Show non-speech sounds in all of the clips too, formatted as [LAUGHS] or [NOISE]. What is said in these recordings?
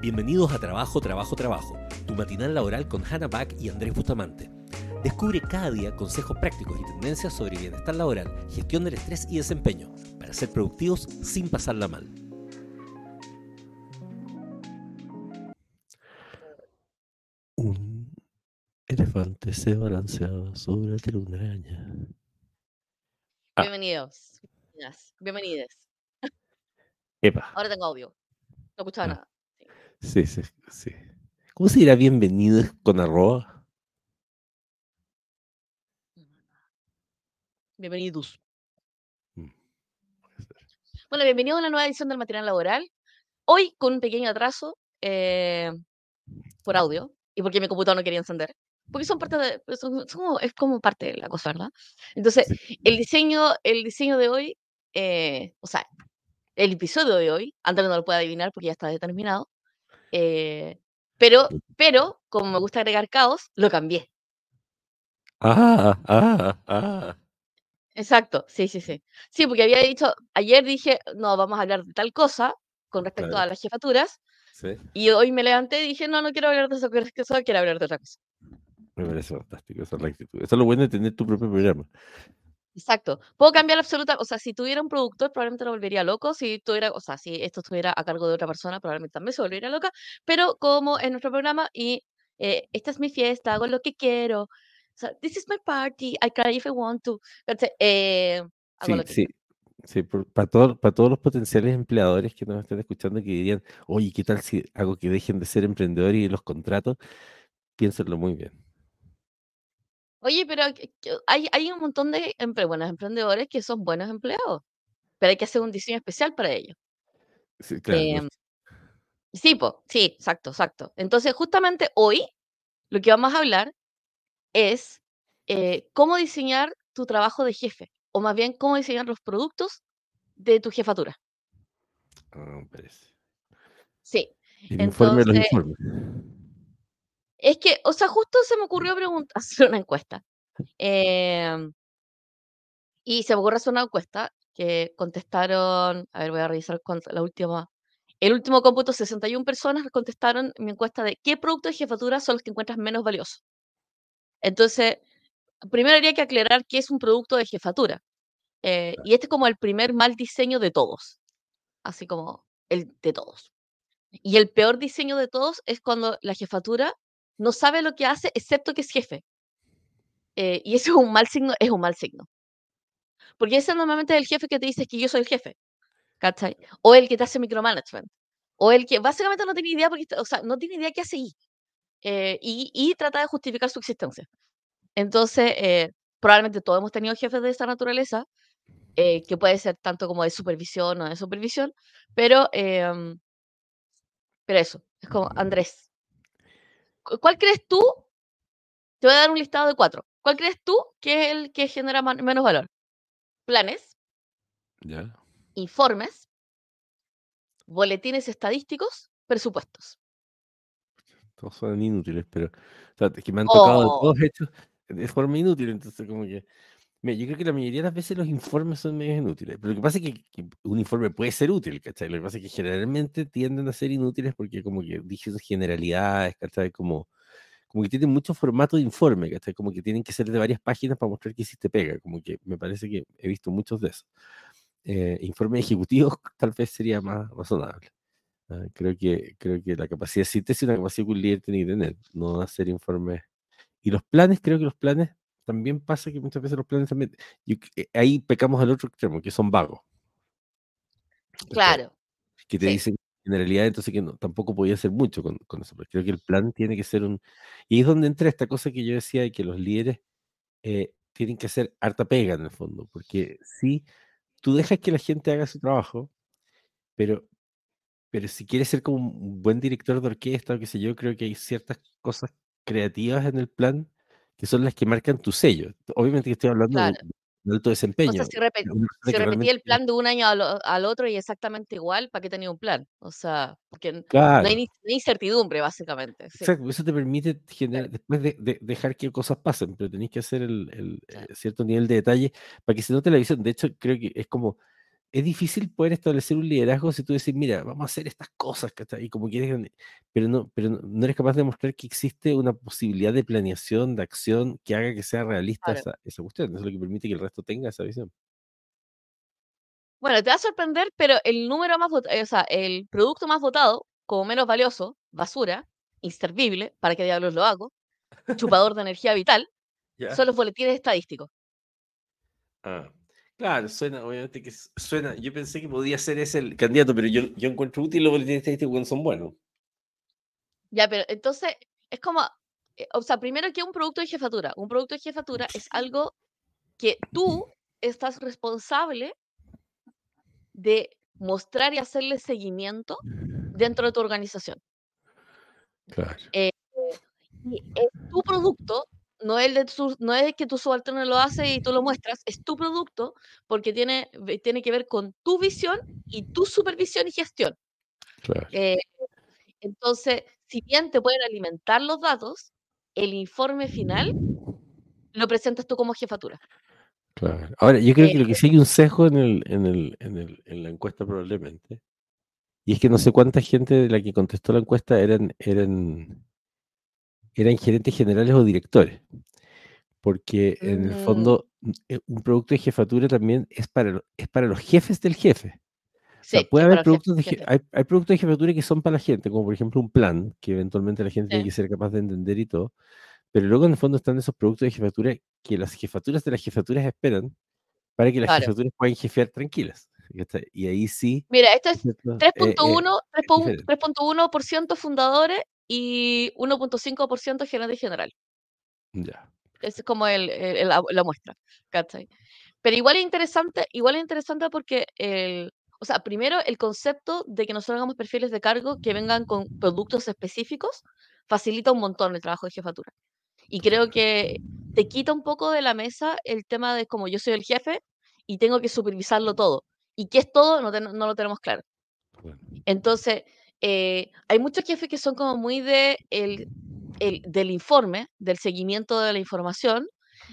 Bienvenidos a Trabajo, Trabajo, Trabajo, tu matinal laboral con Hannah Back y Andrés Bustamante. Descubre cada día consejos prácticos y tendencias sobre bienestar laboral, gestión del estrés y desempeño, para ser productivos sin pasarla mal. Un elefante se balanceaba sobre la telaraña. Ah. Bienvenidos. Bienvenidos. Epa. Ahora tengo audio. No escuchaba Ah. nada. Sí, sí, sí. ¿Cómo se dirá bienvenidos con arroba? Bienvenidos. Mm. Bueno, bienvenidos a una nueva edición del Material Laboral. Hoy con un pequeño atraso eh, por audio y porque mi computador no quería encender. Porque son parte de, pues, son- son como- es como parte de la cosa, ¿verdad? Entonces, Sí. el diseño, el diseño de hoy, eh, o sea, el episodio de hoy, Andrés no lo puede adivinar porque ya está determinado, eh, pero, pero, como me gusta agregar caos, lo cambié. Ah, ah, ah. Exacto, sí, sí, sí. Sí, porque había dicho, ayer dije, no, vamos a hablar de tal cosa con respecto Claro. a las jefaturas, Sí, y hoy me levanté y dije, no, no quiero hablar de eso, quiero, quiero hablar de otra cosa. me parece fantástico. Esa es la actitud. Eso es lo bueno de tener tu propio programa. Exacto. Puedo cambiar absoluta, o sea, si tuviera un productor probablemente lo volvería loco, si tuviera, o sea, si esto estuviera a cargo de otra persona probablemente también se volvería loca, pero como es nuestro programa y eh, esta es mi fiesta, hago lo que quiero, o sea, this is my party, I cry if I want to. Eh, hago Sí, lo que sí. Sí, para, todo- para todos los potenciales empleadores que nos están escuchando que dirían, oye, ¿qué tal si hago que dejen de ser emprendedores y los contratos? Piénsenlo muy bien. Oye, pero hay, hay un montón de empre- buenos emprendedores que son buenos empleados, pero hay que hacer un diseño especial para ellos. Sí, claro, Em, sí, po, sí, exacto, exacto. Entonces, justamente hoy lo que vamos a hablar es eh, cómo diseñar tu trabajo de jefe, o más bien cómo diseñar los productos de tu jefatura. Parece. Sí, El informe de los Entonces- informes. Es que, o sea, justo se me ocurrió preguntar, [LAUGHS] hacer una encuesta. Em, y se me ocurrió hacer una encuesta que contestaron, a ver, voy a revisar la última, el último cómputo, 61 personas contestaron mi encuesta de qué productos de jefatura son los que encuentras menos valiosos. Entonces, primero habría que aclarar qué es un producto de jefatura. Eh, y este es como el primer mal diseño de todos, así como el de todos. Y el peor diseño de todos es cuando la jefatura no sabe lo que hace excepto que es jefe. Eh, y eso es un mal signo, es un mal signo. Porque ese normalmente es el jefe que te dice que yo soy el jefe, ¿cachai? O el que te hace micromanagement. O el que básicamente no tiene idea, porque, o sea, no tiene idea qué hace ahí. eh, y, y trata de justificar su existencia. Entonces, eh, probablemente todos hemos tenido jefes de esa naturaleza, eh, que puede ser tanto como de supervisión o de supervisión, pero, em, pero eso, es como, Andrés, ¿cu- ¿cuál crees tú? Te voy a dar un listado de cuatro. ¿Cuál crees tú que es el que genera menos valor? Planes, ¿Ya? informes, boletines estadísticos, presupuestos. Todos son inútiles, pero o sea, es que me han tocado Oh. todos hechos de forma inútil, entonces como que... Mira, yo creo que la mayoría de las veces los informes son medio inútiles, pero lo que pasa es que, que un informe puede ser útil, ¿cachai? Lo que pasa es que generalmente tienden a ser inútiles porque como que dije esas generalidades, ¿cachai? Como, como que tienen mucho formato de informe, ¿cachai? Como que tienen que ser de varias páginas para mostrar que hiciste pega, como que me parece que he visto muchos de esos. Eh, informes ejecutivos [LAUGHS] tal vez sería más razonable. Ah, creo que, creo que la capacidad de síntesis es una capacidad que un líder tiene que tener, no hacer informes. Y los planes, creo que los planes también pasa que muchas veces los planes también, yo eh, ahí pecamos al otro extremo, que son vagos. Claro, Que te sí. dicen generalidad, entonces que no, tampoco podía hacer mucho con, con eso. Pero creo que el plan tiene que ser un... Y es donde entra esta cosa que yo decía de que los líderes eh, tienen que hacer harta pega en el fondo, porque si tú dejas que la gente haga su trabajo, pero, pero si quieres ser como un buen director de orquesta o qué sé yo, creo que hay ciertas cosas creativas en el plan que son las que marcan tu sello. Obviamente que estoy hablando de Claro. de un alto O desempeño. sea, si, de si repetí realmente el plan de un año al, o- al otro y exactamente igual, ¿para qué tenía un plan? O sea, porque n- no Claro, hay, ni- no hay incertidumbre, básicamente. Sí, exacto, eso te permite generar, claro. después de, de dejar que cosas pasen, pero tenés que hacer el, el, Claro. eh, cierto nivel de detalle para que se note la visión. De hecho, creo que es como es difícil poder establecer un liderazgo si tú decís, mira, vamos a hacer estas cosas, ¿cachai? Y como quieres, pero no, pero no, eres capaz de mostrar que existe una posibilidad de planeación, de acción que haga que sea realista Claro. esa, esa cuestión. Eso es lo que permite que el resto tenga esa visión. Bueno, te va a sorprender, pero el número más votado, o sea, el producto más votado como menos valioso, basura, inservible, ¿para qué diablos lo hago? Chupador de energía vital, [LAUGHS] ¿Ya? son los boletines estadísticos. Ah, claro, suena, obviamente que suena. Yo pensé que podía ser ese el candidato, pero yo, yo encuentro útil los boletines estadísticos son buenos. Ya, pero entonces es como, eh, o sea, primero que un producto de jefatura. Un producto de jefatura es algo que tú estás responsable de mostrar y hacerle seguimiento dentro de tu organización. Claro. Eh, y es tu producto, no es, de su- no es que tu subalterno lo hace y tú lo muestras, es tu producto porque tiene, tiene que ver con tu visión y tu supervisión y gestión. Claro. Eh, entonces, si bien te pueden alimentar los datos, el informe final lo presentas tú como jefatura. Claro. Ahora, yo creo Eh, que lo que sí hay un sesgo en, el, en, el, en, el, en la encuesta probablemente, y es que no sé cuánta gente de la que contestó la encuesta eran, eran, eran gerentes generales o directores, porque en el Mm, fondo mm, eh, un producto de jefatura también es para, es para los jefes del jefe. O sea, sí, puede haber el jefe, productos de, hay, hay productos de jefatura que son para la gente, como por ejemplo un plan, que eventualmente la gente tiene Sí, que ser capaz de entender y todo, pero luego en el fondo están esos productos de jefatura que las jefaturas de las jefaturas esperan para que las claro. jefaturas puedan jefear tranquilas. Y ahí sí, Mira, esto es ¿cierto? Eh, eh, 3.1. 3.1% fundadores y 1.5% gerente general. Ya. Ese es como el, el- la, la muestra, ¿cachai? Pero igual es interesante, igual es interesante porque el, o sea, primero el concepto de que nosotros hagamos perfiles de cargo que vengan con productos específicos facilita un montón el trabajo de jefatura. Y creo que te quita un poco de la mesa el tema de como yo soy el jefe y tengo que supervisarlo todo. ¿Y qué es todo? No, ten- no lo tenemos claro. Entonces, eh, hay muchos jefes que son como muy de el, el- del informe, del seguimiento de la información.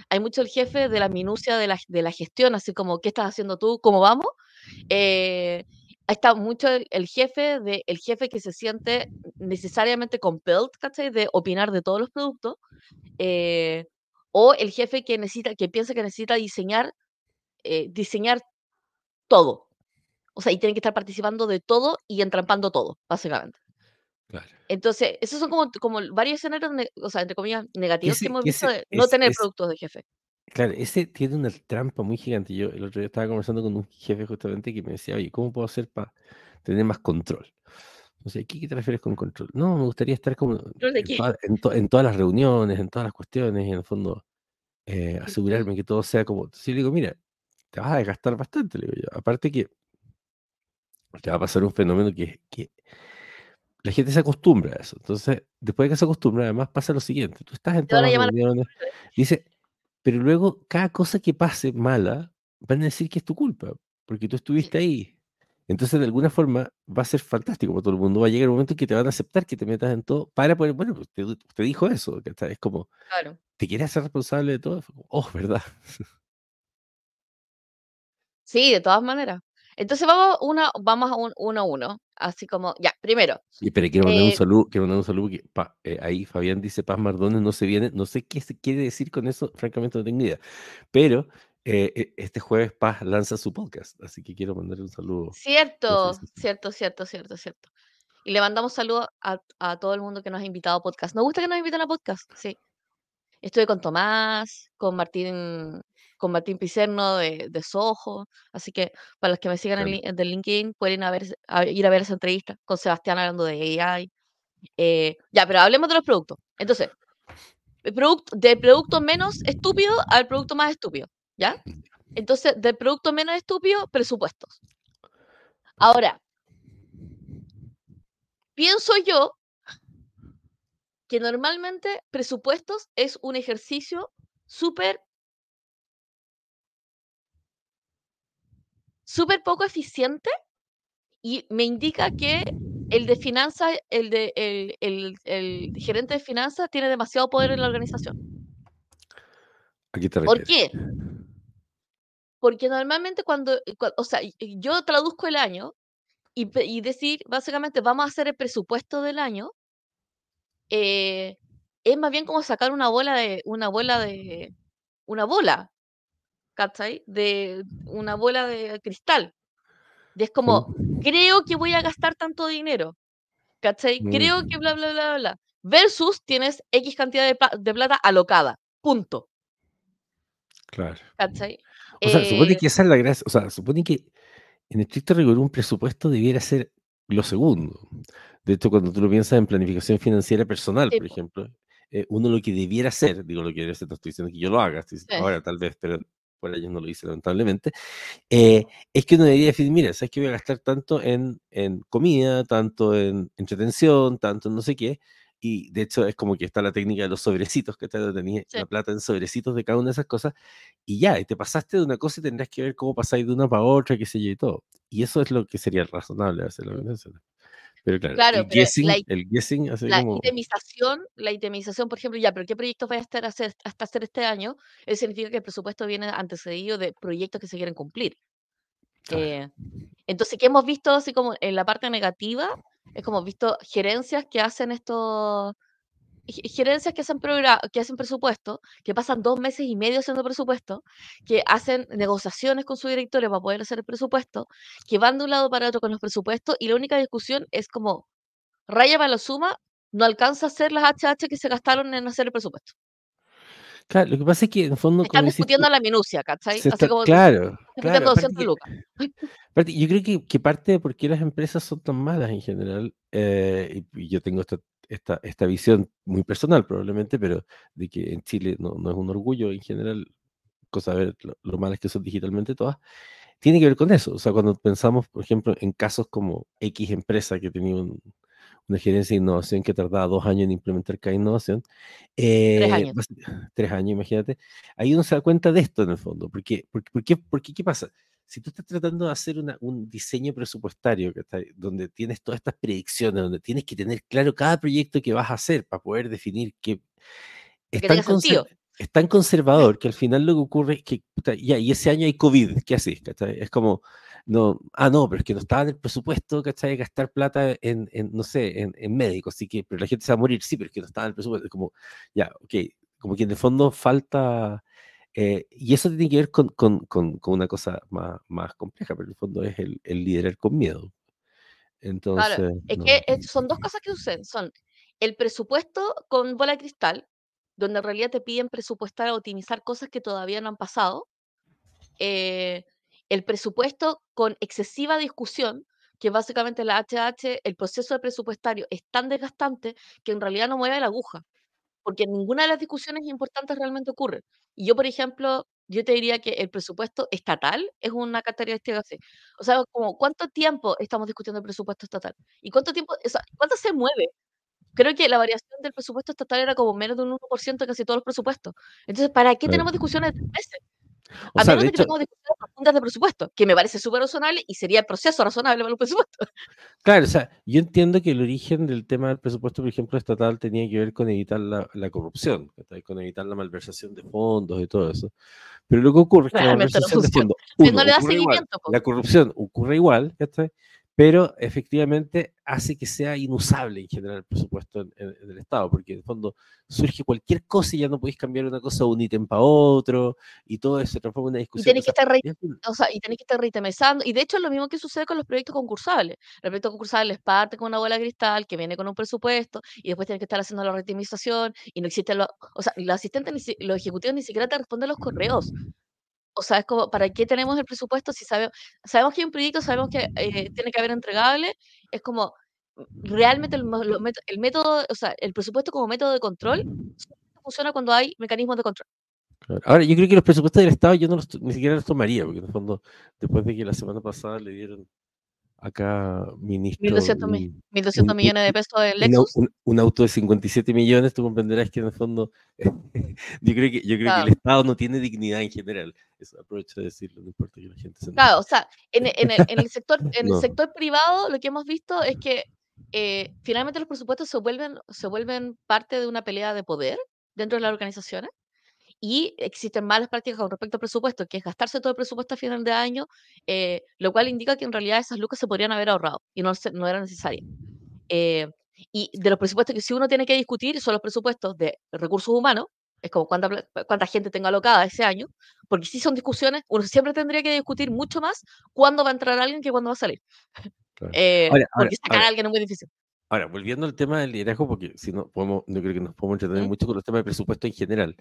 Hay mucho el jefe de la minucia de la, de la gestión, así como, ¿qué estás haciendo tú? ¿Cómo vamos? Eh, está mucho el, el jefe de el jefe que se siente necesariamente compelled, ¿cachai? De opinar de todos los productos. eh, o el jefe que necesita, que piensa que necesita diseñar, eh, diseñar todo. O sea, y tiene que estar participando de todo y entrampando todo, básicamente. claro. Entonces, esos son como, como varios escenarios, o sea, entre comillas, negativos que hemos visto ese de no tener productos de jefe. claro, ese tiene una trampa muy gigante. Yo el otro día estaba conversando con un jefe justamente que me decía, oye, ¿cómo puedo hacer para tener más control? O sea, ¿qué, qué te refieres con control? No, me gustaría estar como ¿Control de en, toda- en, to- en todas las reuniones, en todas las cuestiones, y en el fondo eh, asegurarme que todo sea como. Sí, le digo, mira, te vas a desgastar bastante, le digo yo. Aparte que te va a pasar un fenómeno que, que la gente se acostumbra a eso. Entonces, después de que se acostumbra, además pasa lo siguiente. Tú estás en todas las reuniones, dice, pero luego cada cosa que pase mala, van a decir que es tu culpa, porque tú estuviste ahí. Entonces, de alguna forma, va a ser fantástico para todo el mundo. Va a llegar un momento en que te van a aceptar que te metas en todo para poder, bueno, pues, usted, usted dijo eso, ¿cachai? Es como, claro. ¿te quieres hacer responsable de todo? Oh, ¿verdad? Sí, de todas maneras. Entonces vamos, una, vamos a un uno a uno. Así como, ya, primero, Y pero quiero mandar un eh, saludo, quiero mandar un saludo que pa- eh, ahí Fabián dice Paz Mardones no se viene, no sé qué se quiere decir con eso, francamente no tengo idea. Pero eh, eh, este jueves Paz lanza su podcast, así que quiero mandar un saludo. cierto, cierto, cierto, cierto, cierto. Y le mandamos saludos a, a todo el mundo que nos ha invitado a podcast. Nos gusta que nos inviten a podcast, sí. Estuve con Tomás, con Martín, con Martín Picerno de, de Soho. Así que para los que me sigan en, del LinkedIn, pueden a ver- a ir a ver esa entrevista con Sebastián hablando de AI. Eh, ya, pero hablemos de los productos. Entonces, el del producto menos estúpido al producto más estúpido, ¿ya? Entonces, del producto menos estúpido, presupuestos. Ahora, pienso yo que normalmente presupuestos es un ejercicio súper, súper poco eficiente y me indica que el de finanzas, el, de, el, el- el gerente de finanzas tiene demasiado poder en la organización. ¿A qué te ¿Por qué? porque normalmente cuando, eh, cua- o sea, yo traduzco el año y, y decir, básicamente, vamos a hacer el presupuesto del año, eh, es más bien como sacar una bola de, una bola de, una bola, ¿cachai? De una bola de cristal. Y es como, creo que voy a gastar tanto dinero, ¿cachai? Creo que bla, bla, bla, bla. Versus tienes X cantidad de, de plata alocada, punto, claro. ¿cachai? O sea, supone Eh, que esa es la gracia. O sea, supone que en estricto rigor un presupuesto debiera ser lo segundo. De hecho, cuando tú lo piensas en planificación financiera personal, sí, por po, ejemplo, eh, uno lo que debiera hacer, digo lo que debiera hacer, no estoy diciendo que yo lo haga, estoy diciendo- sí, ahora tal vez, pero por años no lo hice lamentablemente, eh, es que uno debería definir, mira, ¿sabes que voy a gastar tanto en, en comida, tanto en entretención, tanto en no sé qué? Y de hecho es como que está la técnica de los sobrecitos, que tenías sí. la plata en sobrecitos de cada una de esas cosas, y ya, y te pasaste de una cosa y tendrás que ver cómo pasáis de una para otra, qué sé yo y todo. Y eso es lo que sería razonable hacer la organización. Pero claro, Claro, el pero guessing, la, el guessing así la como, itemización, la itemización, por ejemplo, ya, pero ¿qué proyectos vais a estar hacer, hasta hacer este año? Eso significa que el presupuesto viene antecedido de proyectos que se quieren cumplir. Eh, entonces, ¿qué hemos visto así como en la parte negativa? Es como visto gerencias que hacen estos, gerencias que hacen, que hacen presupuesto, que pasan dos meses y medio haciendo presupuesto, que hacen negociaciones con su directorio para poder hacer el presupuesto, que van de un lado para otro con los presupuestos y la única discusión es como, raya para la suma, no alcanza a hacer las HH que se gastaron en hacer el presupuesto. Claro, lo que pasa es que en el fondo, Están dices discutiendo la minucia, ¿cachai? se Así está, como claro, claro, discutiendo aparte 200 que, lucas. [LAUGHS] aparte, yo creo que, que parte de por qué las empresas son tan malas en general, eh, y, y yo tengo esta, esta, esta visión muy personal probablemente, pero de que en Chile no, no es un orgullo en general, cosa de ver lo, lo malas que son digitalmente todas, tiene que ver con eso. O sea, cuando pensamos, por ejemplo, en casos como X empresa que tenía un- una gerencia de innovación que tardaba dos años en implementar cada innovación, Tres eh, años. basi- tres años, imagínate, ahí uno se da cuenta de esto en el fondo. Porque, porque, porque, porque ¿qué pasa? Si tú estás tratando de hacer una- un diseño presupuestario que está, donde tienes todas estas predicciones, donde tienes que tener claro cada proyecto que vas a hacer para poder definir qué, es Que tan, conser- es tan conservador que al final lo que ocurre es que, ya, y ese año hay COVID, ¿qué haces? Es como, no, ah, no, pero es que no estaba en el presupuesto, ¿cachai? Gastar plata en, en, no sé, en, en médicos, así que, pero la gente se va a morir, sí, pero es que no estaba en el presupuesto, es como, ya, ok, como que en el fondo falta, eh, y eso tiene que ver con, con, con, con una cosa más, más compleja, pero en el fondo es el, el liderar con miedo. Claro, Entonces, es no. que eh, son dos cosas que suceden. Son el presupuesto con bola de cristal, donde en realidad te piden presupuestar o optimizar cosas que todavía no han pasado. eh, el presupuesto con excesiva discusión, que básicamente la HH, el proceso de presupuestario es tan desgastante que en realidad no mueve la aguja, porque ninguna de las discusiones importantes realmente ocurre. Y yo, por ejemplo, yo te diría que el presupuesto estatal es una característica así. O sea, como cuánto tiempo estamos discutiendo el presupuesto estatal y cuánto tiempo, o sea, cuánto se mueve. Creo que la variación del presupuesto estatal era como menos de un 1% de casi todos los presupuestos. Entonces, ¿para qué tenemos discusiones de tres meses? O A sea, menos de que hecho, tengamos discusiones profundas de presupuesto, que me parece súper razonable y sería el proceso razonable para los presupuestos. Claro, o sea, yo entiendo que el origen del tema del presupuesto, por ejemplo, estatal tenía que ver con evitar la, la corrupción, con evitar la malversación de fondos y todo eso. Pero lo que ocurre es que la Realmente no malversación de fondos, uno, no le da igual, seguimiento, po. la corrupción ocurre igual, ¿cachai? Pero efectivamente hace que sea inusable en general el presupuesto en, en- en el Estado, porque en el fondo surge cualquier cosa y ya no podéis cambiar una cosa de un ítem para otro, y todo eso se transforma en una Y discusión. tenéis que y al fin- o sea, tenéis que estar reitemizando. Y de hecho es lo mismo que sucede con los proyectos concursables. El proyecto concursable es parte con una bola de cristal que viene con un presupuesto y después tienes que estar haciendo la reitemización y no existe lo, o sea, los asistentes, los ejecutivos ni siquiera te responden los correos. O sea, es como, ¿para qué tenemos el presupuesto si sabemos, sabemos que hay un proyecto, sabemos que eh, tiene que haber entregable? Es como, mm, realmente el, método, o sea, el presupuesto como método de control funciona cuando hay mecanismos de control. Ahora, yo creo que los presupuestos del Estado yo no los, ni siquiera los tomaría, porque en el fondo, después de que la semana pasada le dieron acá ministro 1.200, mi- un, 1.200 un- un- millones de pesos de Lexus. un- un auto de 57 millones, tú comprenderás que en el fondo [LAUGHS] yo creo que yo creo que Claro. el Estado no tiene dignidad en general. Eso aprovecho de decirlo, no importa que la gente se. Claro, o sea, en, en el, en el sector, [LAUGHS] en el No. sector privado lo que hemos visto es que eh, finalmente los presupuestos se vuelven, se vuelven parte de una pelea de poder dentro de las organizaciones y existen malas prácticas con respecto al presupuesto, que es gastarse todo el presupuesto a final de año, eh, lo cual indica que en realidad esas lucas se podrían haber ahorrado y no, no era necesaria. Eh, y de los presupuestos que sí uno tiene que discutir son los presupuestos de recursos humanos, es como cuánta, cuánta gente tengo alocada ese año, porque si son discusiones, uno siempre tendría que discutir mucho más cuándo va a entrar alguien que cuándo va a salir. Claro. Eh, Ahora, ahora, porque sacar ahora, a alguien es muy difícil. Ahora, volviendo al tema del liderazgo, porque si no podemos, no creo que nos podemos entretener mucho con los temas de presupuesto en general,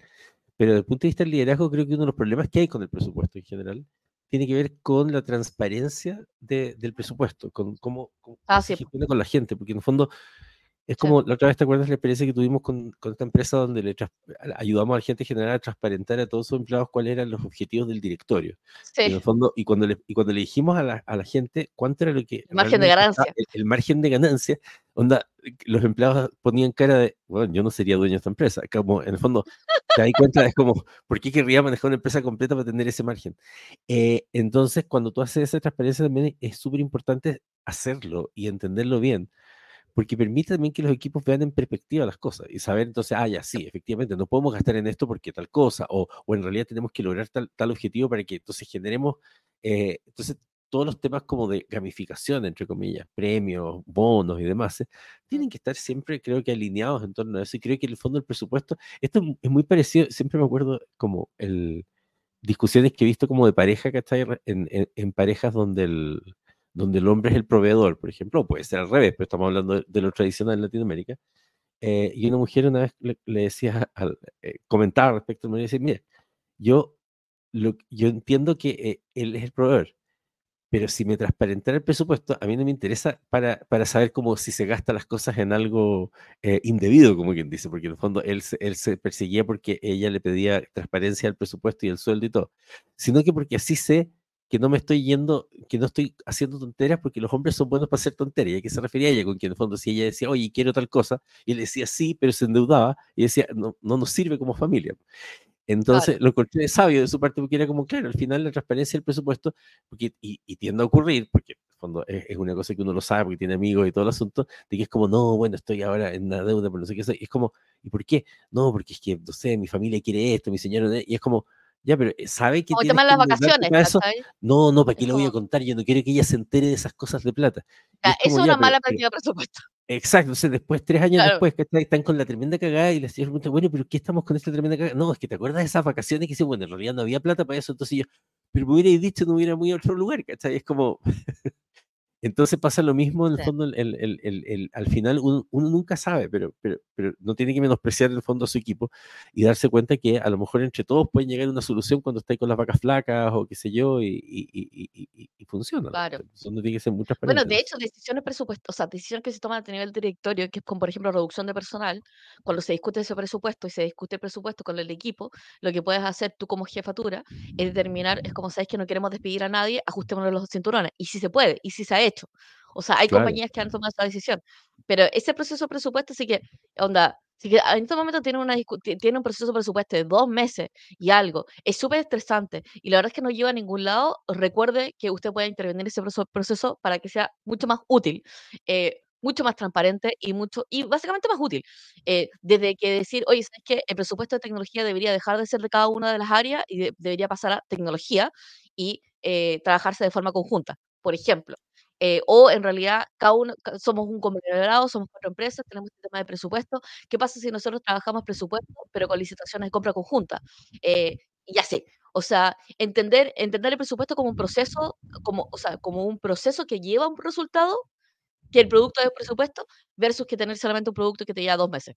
pero desde el punto de vista del liderazgo, creo que uno de los problemas que hay con el presupuesto en general tiene que ver con la transparencia de- del presupuesto, con cómo, Ah, se sí, gestiona con la gente, porque en el fondo es Sí. como la otra vez te acuerdas la experiencia que tuvimos con, con esta empresa donde le ayudamos a la gente en general a transparentar a todos sus empleados cuáles eran los objetivos del directorio. Y en Sí, el fondo, y cuando le, y cuando le dijimos a la, a la gente cuánto era lo que el margen de ganancia. el, el margen de ganancia, onda, los empleados ponían cara de, bueno, yo no sería dueño de esta empresa. Como en el fondo, te das cuenta, es como, ¿por qué querría manejar una empresa completa para tener ese margen? Eh, entonces, cuando tú haces esa transparencia también es súper importante hacerlo y entenderlo bien porque permite también que los equipos vean en perspectiva las cosas y saber entonces, ah, ya sí, efectivamente, no podemos gastar en esto porque tal cosa, o, o en realidad tenemos que lograr tal, tal objetivo para que entonces generemos, eh, entonces todos los temas como de gamificación, entre comillas, premios, bonos y demás, eh, tienen que estar siempre, creo que alineados en torno a eso, y creo que en el fondo del presupuesto, esto es mu- es muy parecido, siempre me acuerdo como el discusiones que he visto como de pareja, ¿cachai? En, en, en parejas donde el, donde el hombre es el proveedor, por ejemplo, puede ser al revés, pero estamos hablando de, lo tradicional en Latinoamérica. eh, y una mujer una vez le, le decía, al, eh, comentaba respecto al marido, decía, mira, yo, lo, yo entiendo que eh, él es el proveedor, pero si me transparentara el presupuesto, a mí no me interesa para, para saber cómo si se gasta las cosas en algo eh, indebido, como quien dice, porque en el fondo él, él se perseguía porque ella le pedía transparencia al presupuesto y el sueldo y todo, sino que porque así sé que no me estoy yendo, que no estoy haciendo tonteras porque los hombres son buenos para hacer tonteras. ¿Y a qué se refería ella? Con que en el fondo si ella decía, oye, quiero tal cosa, y él decía sí, pero se endeudaba y decía, no, no nos sirve como familia. Entonces Claro. lo encontré sabio de su parte porque era como, claro, al final la transparencia del presupuesto, porque, y, y tiende a ocurrir, porque en el fondo es, es una cosa que uno lo sabe porque tiene amigos y todo el asunto, de que es como, no, bueno, estoy ahora en una deuda, pero no sé qué, soy", y es como, ¿y por qué? No, porque es que, no sé, mi familia quiere esto, mi señora, no", y es como, ya, pero eh, ¿sabe que Como tienes las vacaciones. No, no, ¿para qué le voy a contar? Yo no quiero que ella se entere de esas cosas de plata. Ya, es eso es una mala pero práctica de presupuesto. Exacto, entonces después, tres años Claro, después, que están con la tremenda cagada y la señora pregunta, bueno, pero ¿qué estamos con esta tremenda cagada? No, es que te acuerdas de esas vacaciones que hicimos, bueno, en realidad no había plata para eso, entonces yo, pero me hubierais dicho, no hubiera muy a otro lugar, ¿cachai? Es como, entonces pasa lo mismo en el sí. fondo, el, el- el- al final uno, uno nunca sabe, pero, pero, pero no tiene que menospreciar en el fondo a su equipo y darse cuenta que a lo mejor entre todos pueden llegar a una solución cuando estáis con las vacas flacas o qué sé yo y, y, y, y, funciona. la Claro. Eso no tiene que ser muy Bueno, de hecho, decisiones presupuestarias, o sea, decisiones que se toman a nivel directorio, que es como, por ejemplo, reducción de personal, cuando se discute ese presupuesto y se discute el presupuesto con el equipo, lo que puedes hacer tú como jefatura es determinar, es como sabes que no queremos despedir a nadie, ajustémonos los cinturones. Y si se puede, y si se ha hecho. O sea, hay Claro. compañías que han tomado esa decisión. Pero ese proceso de presupuesto sí que, onda, sí que en este momento tiene, una, tiene un proceso de presupuesto de dos meses y algo. Es súper estresante y la verdad es que no lleva a ningún lado. Recuerde que usted puede intervenir en ese proceso, proceso para que sea mucho más útil, eh, mucho más transparente y mucho y básicamente más útil. Eh, desde que decir, oye, ¿sabes qué? El presupuesto de tecnología debería dejar de ser de cada una de las áreas y de- debería pasar a tecnología y eh, trabajarse de forma conjunta, por ejemplo. Eh, o en realidad cada uno somos un conglomerado, somos cuatro empresas, tenemos este tema de presupuesto. ¿Qué pasa si nosotros trabajamos presupuesto, pero con licitaciones de compra conjunta? Eh, y así. O sea, entender, entender el presupuesto como un proceso, como, o sea, como un proceso que lleva a un resultado, que el producto del presupuesto, versus que tener solamente un producto que te lleva dos meses.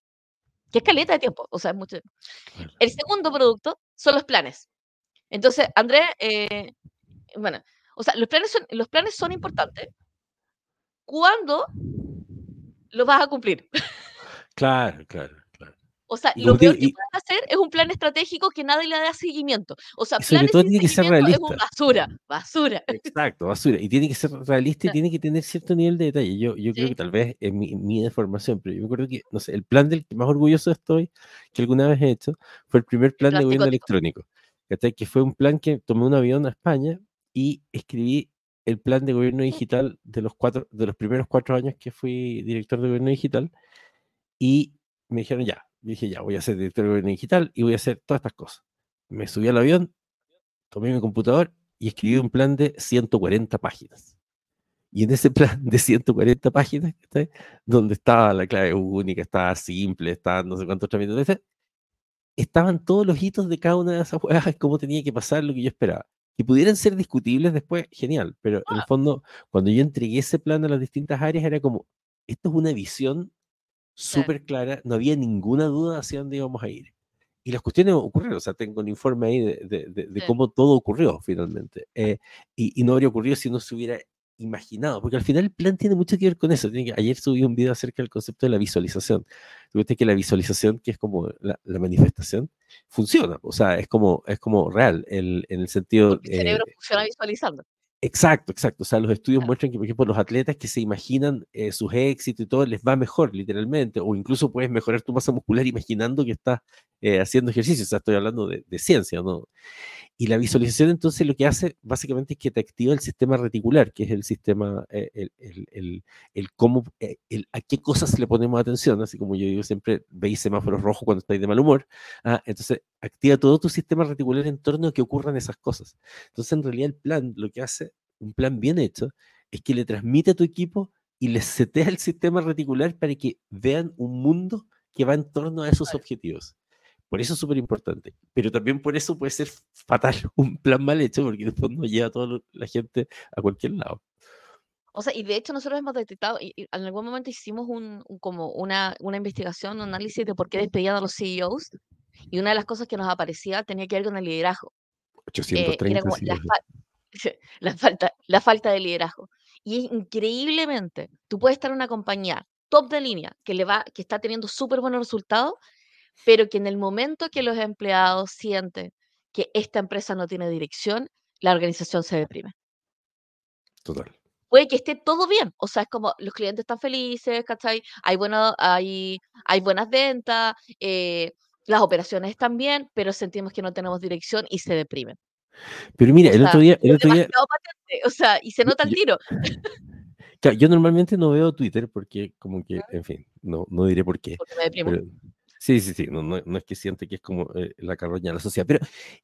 Que es caleta de tiempo, o sea, es mucho. Claro. El segundo producto son los planes. Entonces, Andrés, eh, bueno, o sea, los planes son, los planes son importantes cuando los vas a cumplir. [LAUGHS] Claro, claro, claro. O sea, lo peor que y, puedes hacer es un plan estratégico que nadie le da seguimiento. O sea, sobre planes todo tiene que ser seguimiento es realista. basura, basura. [LAUGHS] Exacto, basura. Y tiene que ser realista y tiene que tener cierto nivel de detalle. Yo, yo creo que Sí, tal vez es mi, mi deformación, pero yo me acuerdo que, no sé, el plan del que más orgulloso estoy que alguna vez he hecho fue el primer el plan de plan gobierno electrónico. Que fue un plan que tomé un avión a España y escribí el plan de gobierno digital de los cuatro, de los primeros cuatro años que fui director de gobierno digital. Y me dijeron ya, dije ya, voy a ser director de gobierno digital y voy a hacer todas estas cosas. me subí al avión, tomé mi computador y escribí un plan de 140 páginas. Y en ese [LAUGHS] plan de 140 páginas, donde estaba la clave única, estaba simple, estaba no sé cuántos trámites, estaban todos los hitos de cada una de esas [LAUGHS] juegas, cómo tenía que pasar lo que yo esperaba. Que pudieran ser discutibles después, genial, pero en el Ah. fondo, cuando yo entregué ese plan a las distintas áreas, era como, esto es una visión súper clara, no había ninguna duda hacia dónde íbamos a ir. Y las cuestiones ocurrieron, o sea, tengo un informe ahí de, de- de- de Sí. cómo todo ocurrió finalmente. Eh, y, y no habría ocurrido si no se hubiera imaginado, porque al final el plan tiene mucho que ver con eso. Tiene que, ayer subí un video acerca del concepto de la visualización. Tuviste que la visualización, que es como la, la manifestación, funciona, o sea, es como, es como real, el- en el sentido... Porque el cerebro eh, funciona visualizando. Exacto, exacto. O sea, los estudios Claro. muestran que, por ejemplo, los atletas que se imaginan eh, sus éxitos y todo les va mejor, literalmente. O incluso puedes mejorar tu masa muscular imaginando que estás eh, haciendo ejercicio. O sea, estoy hablando de, de ciencia, ¿no? Y la visualización, entonces, lo que hace básicamente es que te activa el sistema reticular, que es el sistema, eh, el, el, el, el cómo, eh, el a qué cosas le ponemos atención. Así como yo digo siempre, veis semáforos rojos cuando estáis de mal humor. Ah, entonces, activa todo tu sistema reticular en torno a que ocurran esas cosas. Entonces, en realidad, el plan lo que hace, un plan bien hecho, es que le transmite a tu equipo y les setea el sistema reticular para que vean un mundo que va en torno a esos objetivos. Por eso es súper importante. Pero también por eso puede ser fatal [LAUGHS] un plan mal hecho, porque después no lleva a toda la gente a cualquier lado. O sea, y de hecho nosotros hemos detectado, y, y en algún momento hicimos un, un- como una, una investigación, un análisis de por qué despedían a los CEOs, y una de las cosas que nos aparecía tenía que ver con el liderazgo. eh, que 830 era como la, fa- [LAUGHS] la falta, la falta de liderazgo. Y increíblemente, tú puedes estar en una compañía top de línea que le va, que está teniendo súper buenos resultados, pero que en el momento que los empleados sienten que esta empresa no tiene dirección, la organización se deprime. total. Puede que esté todo bien, o sea, es como los clientes están felices, ¿cachai? Hay, bueno, hay, hay buenas ventas, eh, las operaciones están bien, pero sentimos que no tenemos dirección y se deprimen. Pero mira, O el sea, otro día, el otro día, patente, o sea, y se nota el yo- tiro. claro, yo normalmente no veo Twitter porque como que, en fin, no, no diré por qué. Porque me deprimo. Pero, sí, sí, sí, no, no, no es que siente que es como eh, la carroña de la sociedad, pero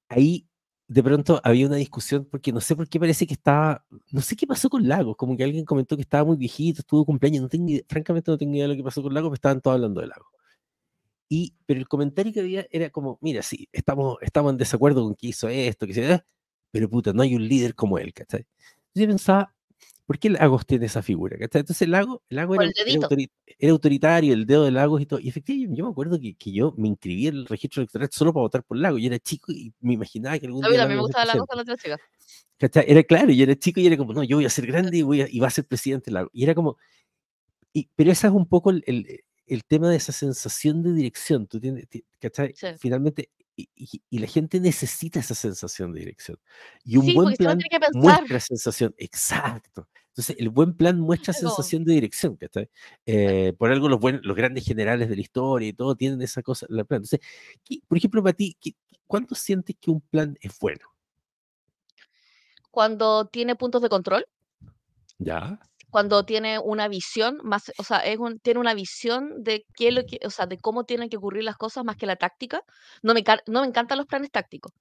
ahí de pronto había una discusión porque no sé por qué parece que estaba, no sé qué pasó con Lagos, como que alguien comentó que estaba muy viejito, estuvo cumpleaños, no tengo francamente no tengo idea de lo que pasó con Lagos, pero estaban todos hablando de Lagos. Y, pero el comentario que había era como, mira, sí, estamos, estamos en desacuerdo con que hizo esto, que se pero puta, no hay un líder como él, ¿cachai? Yo pensaba, ¿por qué Lagos tiene esa figura? ¿cachai? Entonces Lago, Lago era, el era dedito. autori- era autoritario, el dedo de Lagos y todo. Y efectivamente, yo me acuerdo que, que yo me inscribí en el registro electoral solo para votar por Lago. Yo era chico y me imaginaba que algún A mí día me Lagos a gustaba ser la cosa presidente. con la otra chica. ¿Cachai? Era claro, yo era chico y era como, no, yo voy a ser grande y, voy a, y va a ser presidente Lago. Y era como, y, pero ese es un poco el, el- el tema de esa sensación de dirección. Tú tienes, ti- ¿cachai? Sí. Finalmente, y, y- la gente necesita esa sensación de dirección. Y un Sí, buen plan tiene que pensar. muestra sensación, exacto. Entonces, el buen plan muestra sensación de dirección, ¿cachai? Eh, por algo los, buen- los grandes generales de la historia y todo tienen esa cosa, la plan. Entonces, ¿qué- por ejemplo, para ti, ¿cuándo sientes que un plan es bueno? Cuando tiene puntos de control, ¿Ya? cuando tiene una visión más, o sea, es un, tiene una visión de qué lo que, o sea, de cómo tienen que ocurrir las cosas más que la táctica. No me, no me encantan los planes tácticos,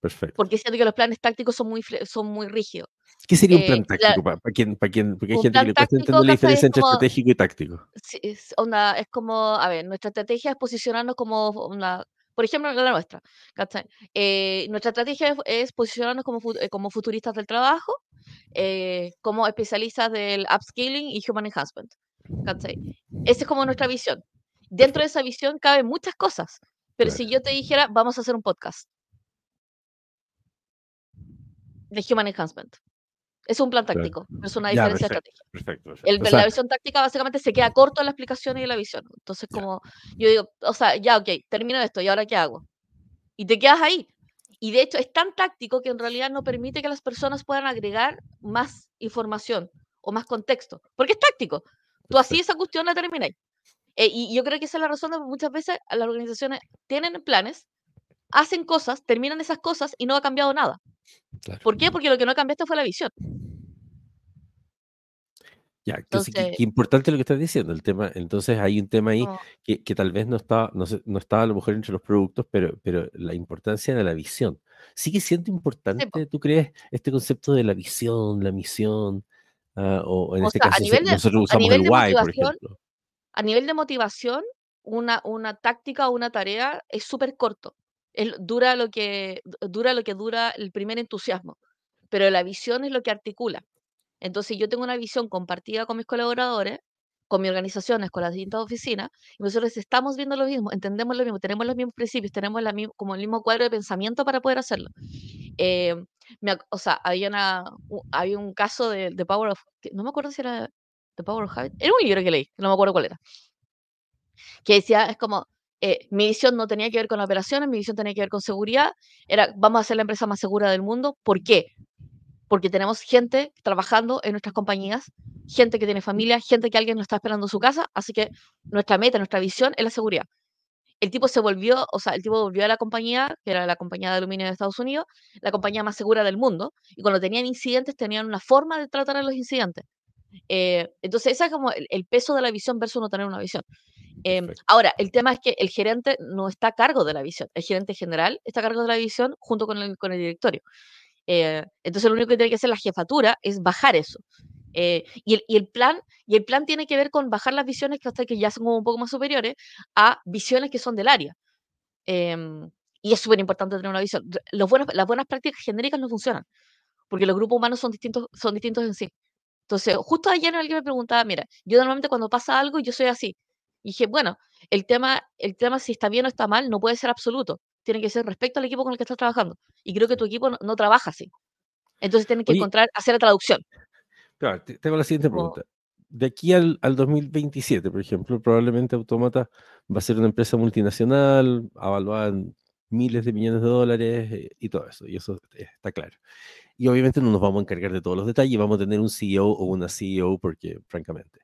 Perfecto. porque siento que los planes tácticos son muy, son muy rígidos. ¿Qué sería un eh, plan la- táctico? para quien, para quien, porque hay gente que le cuesta entender la diferencia entre como- estratégico y táctico. Sí, es, onda, es como, a ver, nuestra estrategia es posicionarnos como una, por ejemplo, la nuestra, ¿cachai? Eh, nuestra estrategia es, es posicionarnos como, como futuristas del trabajo, eh, como especialistas del upskilling y human enhancement, ¿cachai? Esa es como nuestra visión. Dentro de esa visión caben muchas cosas, pero si yo te dijera, vamos a hacer un podcast de human enhancement, es un plan táctico, pero es una Ya, diferencia de perfecto, perfecto. perfecto. El, O sea, la versión táctica básicamente se queda corto en la explicación y en la visión. Entonces, Ya. como yo digo, o sea, ya, ok, termino esto, ¿y ahora qué hago? Y te quedas ahí. Y de hecho es tan táctico que en realidad no permite que las personas puedan agregar más información o más contexto, porque es táctico. Tú así esa cuestión la termináis. Eh, y yo creo que esa es la razón de que muchas veces las organizaciones tienen planes, hacen cosas, terminan esas cosas y no ha cambiado nada. Claro. ¿Por qué? Porque lo que no cambiaste fue la visión. Ya, que sí, que, Entonces, que importante lo que estás diciendo, el tema, entonces hay un tema ahí no, que, que tal vez no está, no, no estaba a lo mejor entre los productos, pero, pero la importancia de la visión. ¿Sigue siendo sí, importante, tú crees, este concepto de la visión, la misión? ah, o en O este sea, a caso se- nivel de, nosotros a usamos el why, por ejemplo. a nivel de motivación, una, una táctica o una tarea es súper corto. Es- dura lo que du- dura lo que dura el primer entusiasmo, pero la visión es lo que articula. Entonces yo tengo una visión compartida con mis colaboradores, con mis organizaciones, con las distintas oficinas, y nosotros estamos viendo lo mismo, entendemos lo mismo, tenemos los mismos principios, tenemos la, mi- como el mismo cuadro de pensamiento para poder hacerlo. Eh, o sea, había, una, había un caso de, de Power of, no me acuerdo si era The Power of era un libro que leí, no me acuerdo cuál era, que decía, es como, eh, mi visión no tenía que ver con operaciones, mi visión tenía que ver con seguridad, era, vamos a hacer la empresa más segura del mundo, ¿por qué? porque tenemos gente trabajando en nuestras compañías, gente que tiene familia, gente que alguien nos está esperando en su casa, así que nuestra meta, nuestra visión es la seguridad. El tipo se volvió, o sea, el tipo volvió a la compañía, que era la compañía de aluminio de Estados Unidos, la compañía más segura del mundo, y cuando tenían incidentes tenían una forma de tratar a los incidentes. Eh, entonces, ese es como el, el peso de la visión versus no tener una visión. Eh, ahora, el tema es que el gerente no está a cargo de la visión, el gerente general está a cargo de la visión junto con el, con el directorio. Eh, entonces lo único que tiene que hacer la jefatura es bajar eso. Eh, y, el, y, el, plan, y el plan tiene que ver con bajar las visiones que, hasta que ya son como un poco más superiores a visiones que son del área. Eh, y es súper importante tener una visión. Los buenos, las buenas prácticas genéricas no funcionan, porque los grupos humanos son distintos, son distintos en sí. Entonces, justo ayer alguien me preguntaba, mira, yo normalmente cuando pasa algo, yo soy así. Y dije, bueno, el tema, el tema si está bien o está mal no puede ser absoluto tiene que ser respecto al equipo con el que estás trabajando. Y creo que tu equipo no, no trabaja así. Entonces tienen que Oye, encontrar, hacer la traducción. Claro, te- tengo la siguiente Como, pregunta. De aquí al, al 2027, por ejemplo, probablemente Automata va a ser una empresa multinacional, avaluada en miles de millones de dólares eh, y todo eso, y eso está claro. Y obviamente no nos vamos a encargar de todos los detalles, vamos a tener un CEO o una CEO, porque francamente,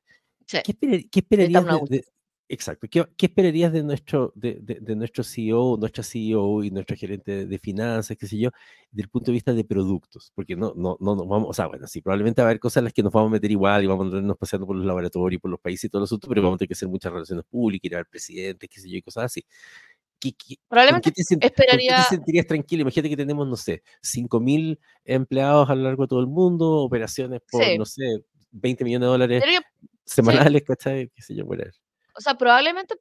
sí, ¿qué, esperar- qué esperarías de, de- exacto, ¿qué, qué esperarías de nuestro, de, de- de nuestro CEO, nuestra CEO y nuestro gerente de finanzas, qué sé yo, desde el punto de vista de productos? Porque no, no, no nos vamos, o sea, bueno, sí, probablemente va a haber cosas en las que nos vamos a meter igual y vamos a andarnos paseando por los laboratorios, por los países y todo el asunto, pero vamos a tener que hacer muchas relaciones públicas, ir a ver presidentes, qué sé yo, y cosas así. ¿Qué- qué- ¿Con qué, Probablemente te, qué esperaría, sentirías tranquilo? Imagínate que tenemos, no sé, 5.000 empleados a lo largo de todo el mundo, operaciones por, sí, no sé, 20 millones de dólares que sí, semanales, ¿cachai? ¿Qué sé yo, whatever. O sea, probablemente,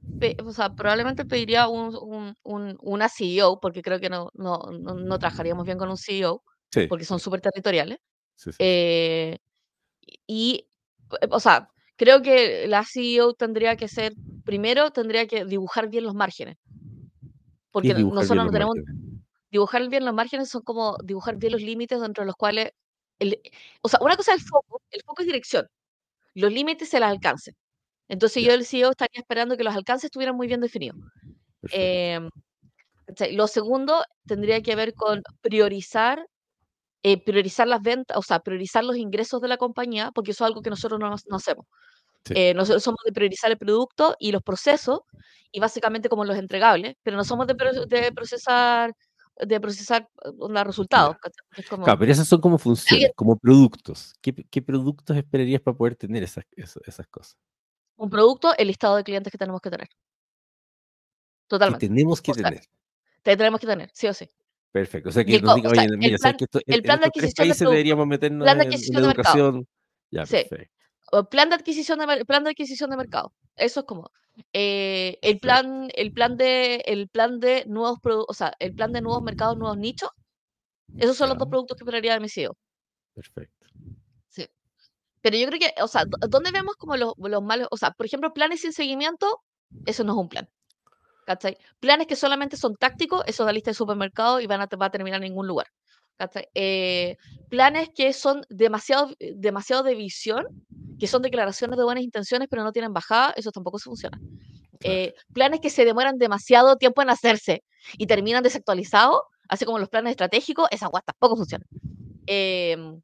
o sea, probablemente pediría un, un, un- una CEO, porque creo que no, no, no, no trabajaríamos bien con un CEO, Sí, porque son súper territoriales. sí, sí, sí. Eh, y, eh, o sea, creo que la CEO tendría que ser, primero tendría que dibujar bien los márgenes, ¿Qué porque es nosotros no tenemos, márgenes? dibujar bien los márgenes son como dibujar bien los límites dentro de los cuales, el, o sea, una cosa es el foco, el foco es dirección, los límites el alcance. Entonces yo el CEO estaría esperando que los alcances estuvieran muy bien definidos. ¿cachai? Lo segundo tendría que ver con priorizar, eh, priorizar las ventas, o sea, priorizar los ingresos de la compañía, porque eso es algo que nosotros no, no hacemos. Sí, Eh, nosotros somos de priorizar el producto y los procesos, y básicamente como los entregables, pero no somos de, de procesar de procesar eh, onda, resultados. Es Claro, como, pero esas son como funciones, como productos. ¿Qué, qué productos esperarías para poder tener esas, esas, esas cosas? Un producto, el listado de clientes que tenemos que tener, Que totalmente. tenemos que O sea, tener. te tenemos que tener, sí o sí. Perfecto. O sea, que el, nos diga, o sea, mira, ¿sabes plan, que esto- en, el en plan de estos tres adquisición de deberíamos meternos plan de en, en adquisición de mercado. educación? Ya, Sí, plan de adquisición de, plan de adquisición de mercado. Eso es como eh, el plan, el plan de, el plan de nuevos produ- o sea, el plan de nuevos mercados, nuevos nichos. Esos son los Ya, dos productos que esperaría de mi CEO. perfecto. Pero yo creo que, o sea, do- ¿dónde vemos como los, los malos? O sea, por ejemplo, planes sin seguimiento, eso no es un plan. ¿Cachai? Planes que solamente son tácticos, eso es la lista de supermercado y van a, va a terminar en ningún lugar. ¿cachai? Eh, planes que son demasiado, eh, demasiado de visión, que son declaraciones de buenas intenciones, pero no tienen bajada, eso tampoco se funciona. Eh, planes que se demoran demasiado tiempo en hacerse y terminan desactualizados, así como los planes estratégicos, esas guas tampoco funcionan. Em,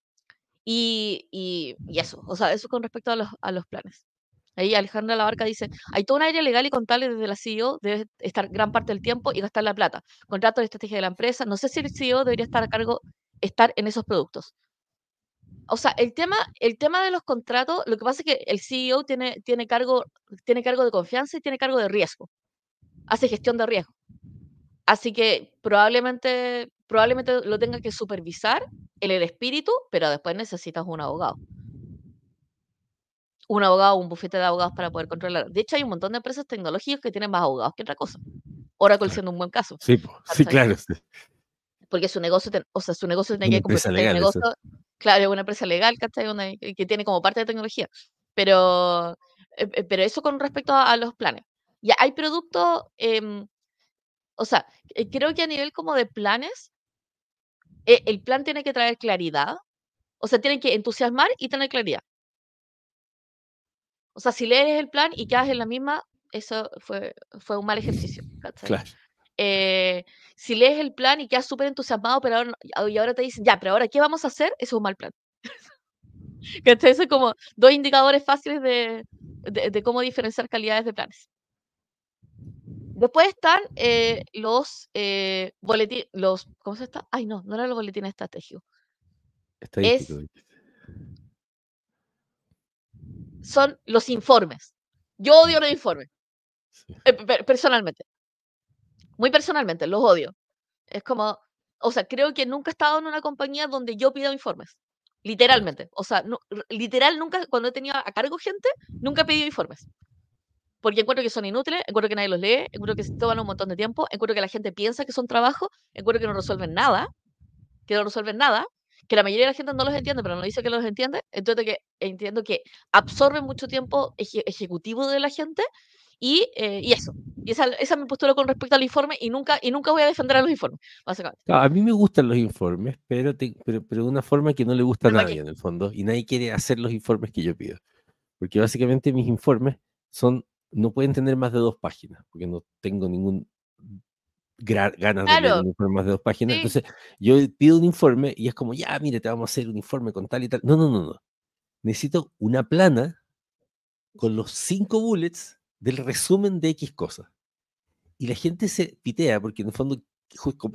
y, y, y eso, o sea, eso con respecto a los, a los planes. Ahí Alejandra Labarca dice, hay todo un área legal y contable desde la CEO, debe estar gran parte del tiempo y gastar la plata. Contrato de estrategia de la empresa. No sé si el CEO debería estar a cargo, estar en esos productos. o sea, el tema, el tema de los contratos, lo que pasa es que el CEO tiene, tiene, cargo, tiene cargo de confianza y tiene cargo de riesgo. Hace gestión de riesgo. Así que probablemente, probablemente lo tenga que supervisar en el espíritu, pero después necesitas un abogado. Un abogado, un bufete de abogados para poder controlar. De hecho, hay un montón de empresas tecnológicas que tienen más abogados que otra cosa. Oracle siendo un buen caso. Sí, sí claro. Porque su negocio, o sea, su negocio tiene que en negocio. Claro, es una empresa legal, ¿cachai? que tiene como parte de tecnología. Pero, eh, eh, pero eso con respecto a, los planes. Ya hay productos, em, o sea, eh, creo que a nivel como de planes, el plan tiene que traer claridad, o sea, tiene que entusiasmar y tener claridad. O sea, si lees el plan y quedas en la misma, eso fue, fue un mal ejercicio. Claro. Eh, si lees el plan y quedas súper entusiasmado, pero ahora, y ahora te dicen, ya, pero ahora, ¿qué vamos a hacer? Eso es un mal plan. [LAUGHS] que Son como dos indicadores fáciles de, de, cómo diferenciar calidades de planes. Después están eh, los eh, boletines, los, ¿cómo se está? Ay, no, no eran los boletines estratégicos. Es, son los informes. Yo odio los informes. Eh, personalmente. Muy personalmente, los odio. Es como, o sea, creo que nunca he estado en una compañía donde yo pido informes. Literalmente. O sea, literal, nunca, cuando he tenido a cargo gente, nunca he pedido informes. Porque encuentro que son inútiles, encuentro que nadie los lee, encuentro que se toman un montón de tiempo, encuentro que la gente piensa que son trabajo, encuentro que no resuelven nada, que no resuelven nada, que la mayoría de la gente no los entiende, pero no dice que los entiende, entonces que entiendo que absorben mucho tiempo ejecutivo de la gente y, eh, y eso. Y esa, esa, es mi postura con respecto al informe y nunca, y nunca voy a defender a los informes, básicamente. a mí me gustan los informes, pero, pero, pero, de una forma que no le gusta a nadie en el fondo, y nadie quiere hacer los informes que yo pido. Porque básicamente mis informes son, no pueden tener más de dos páginas, porque no tengo ningún ganas de leer un informe más de dos páginas. Entonces, yo pido un informe y es como, ya, mire, te vamos a hacer un informe con tal y tal. No, no, no, no. Necesito una plana con los cinco bullets del resumen de X cosas. Y la gente se pitea porque en el fondo,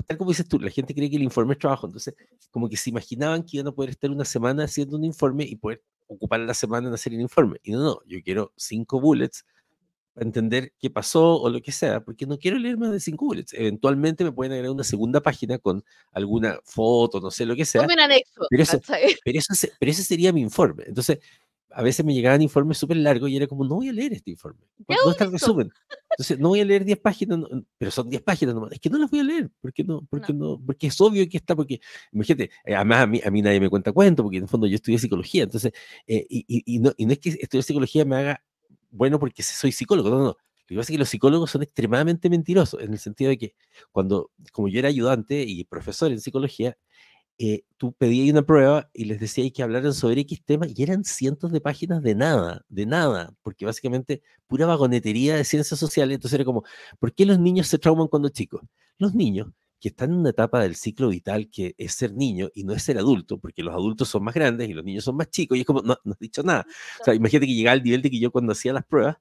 tal como dices tú, la gente cree que el informe es trabajo. Entonces, como que se imaginaban que iban a poder estar una semana haciendo un informe y poder ocupar la semana en hacer el informe. Y no, no, yo quiero cinco bullets para entender qué pasó o lo que sea, porque no quiero leer más de cinco bullets. Eventualmente me pueden agregar una segunda página con alguna foto, no sé, lo que sea. Anexo. Pero, eso, pero, eso, pero ese sería mi informe. Entonces, a veces me llegaban informes súper largos y era como, no voy a leer este informe. ¿Dónde está el resumen? Entonces, no voy a leer 10 páginas, pero son 10 páginas nomás. Es que no las voy a leer, porque no, porque no, porque es obvio que está, porque, imagínate, eh, además a mí, a mí nadie me cuenta cuento, porque en el fondo yo estudié psicología, entonces, eh, y, y, no, y no es que estudiar psicología me haga bueno porque soy psicólogo, no, no. Lo que pasa es que los psicólogos son extremadamente mentirosos, en el sentido de que cuando, como yo era ayudante y profesor en psicología, eh, tú pedías una prueba y les decías que hablaran sobre X tema y eran cientos de páginas de nada, de nada, porque básicamente pura vagonetería de ciencias sociales. Entonces era como, ¿por qué los niños se trauman cuando chicos? Los niños que están en una etapa del ciclo vital que es ser niño y no es ser adulto, porque los adultos son más grandes y los niños son más chicos, y es como, no, no has dicho nada. O sea, imagínate que llegaba al nivel de que yo cuando hacía las pruebas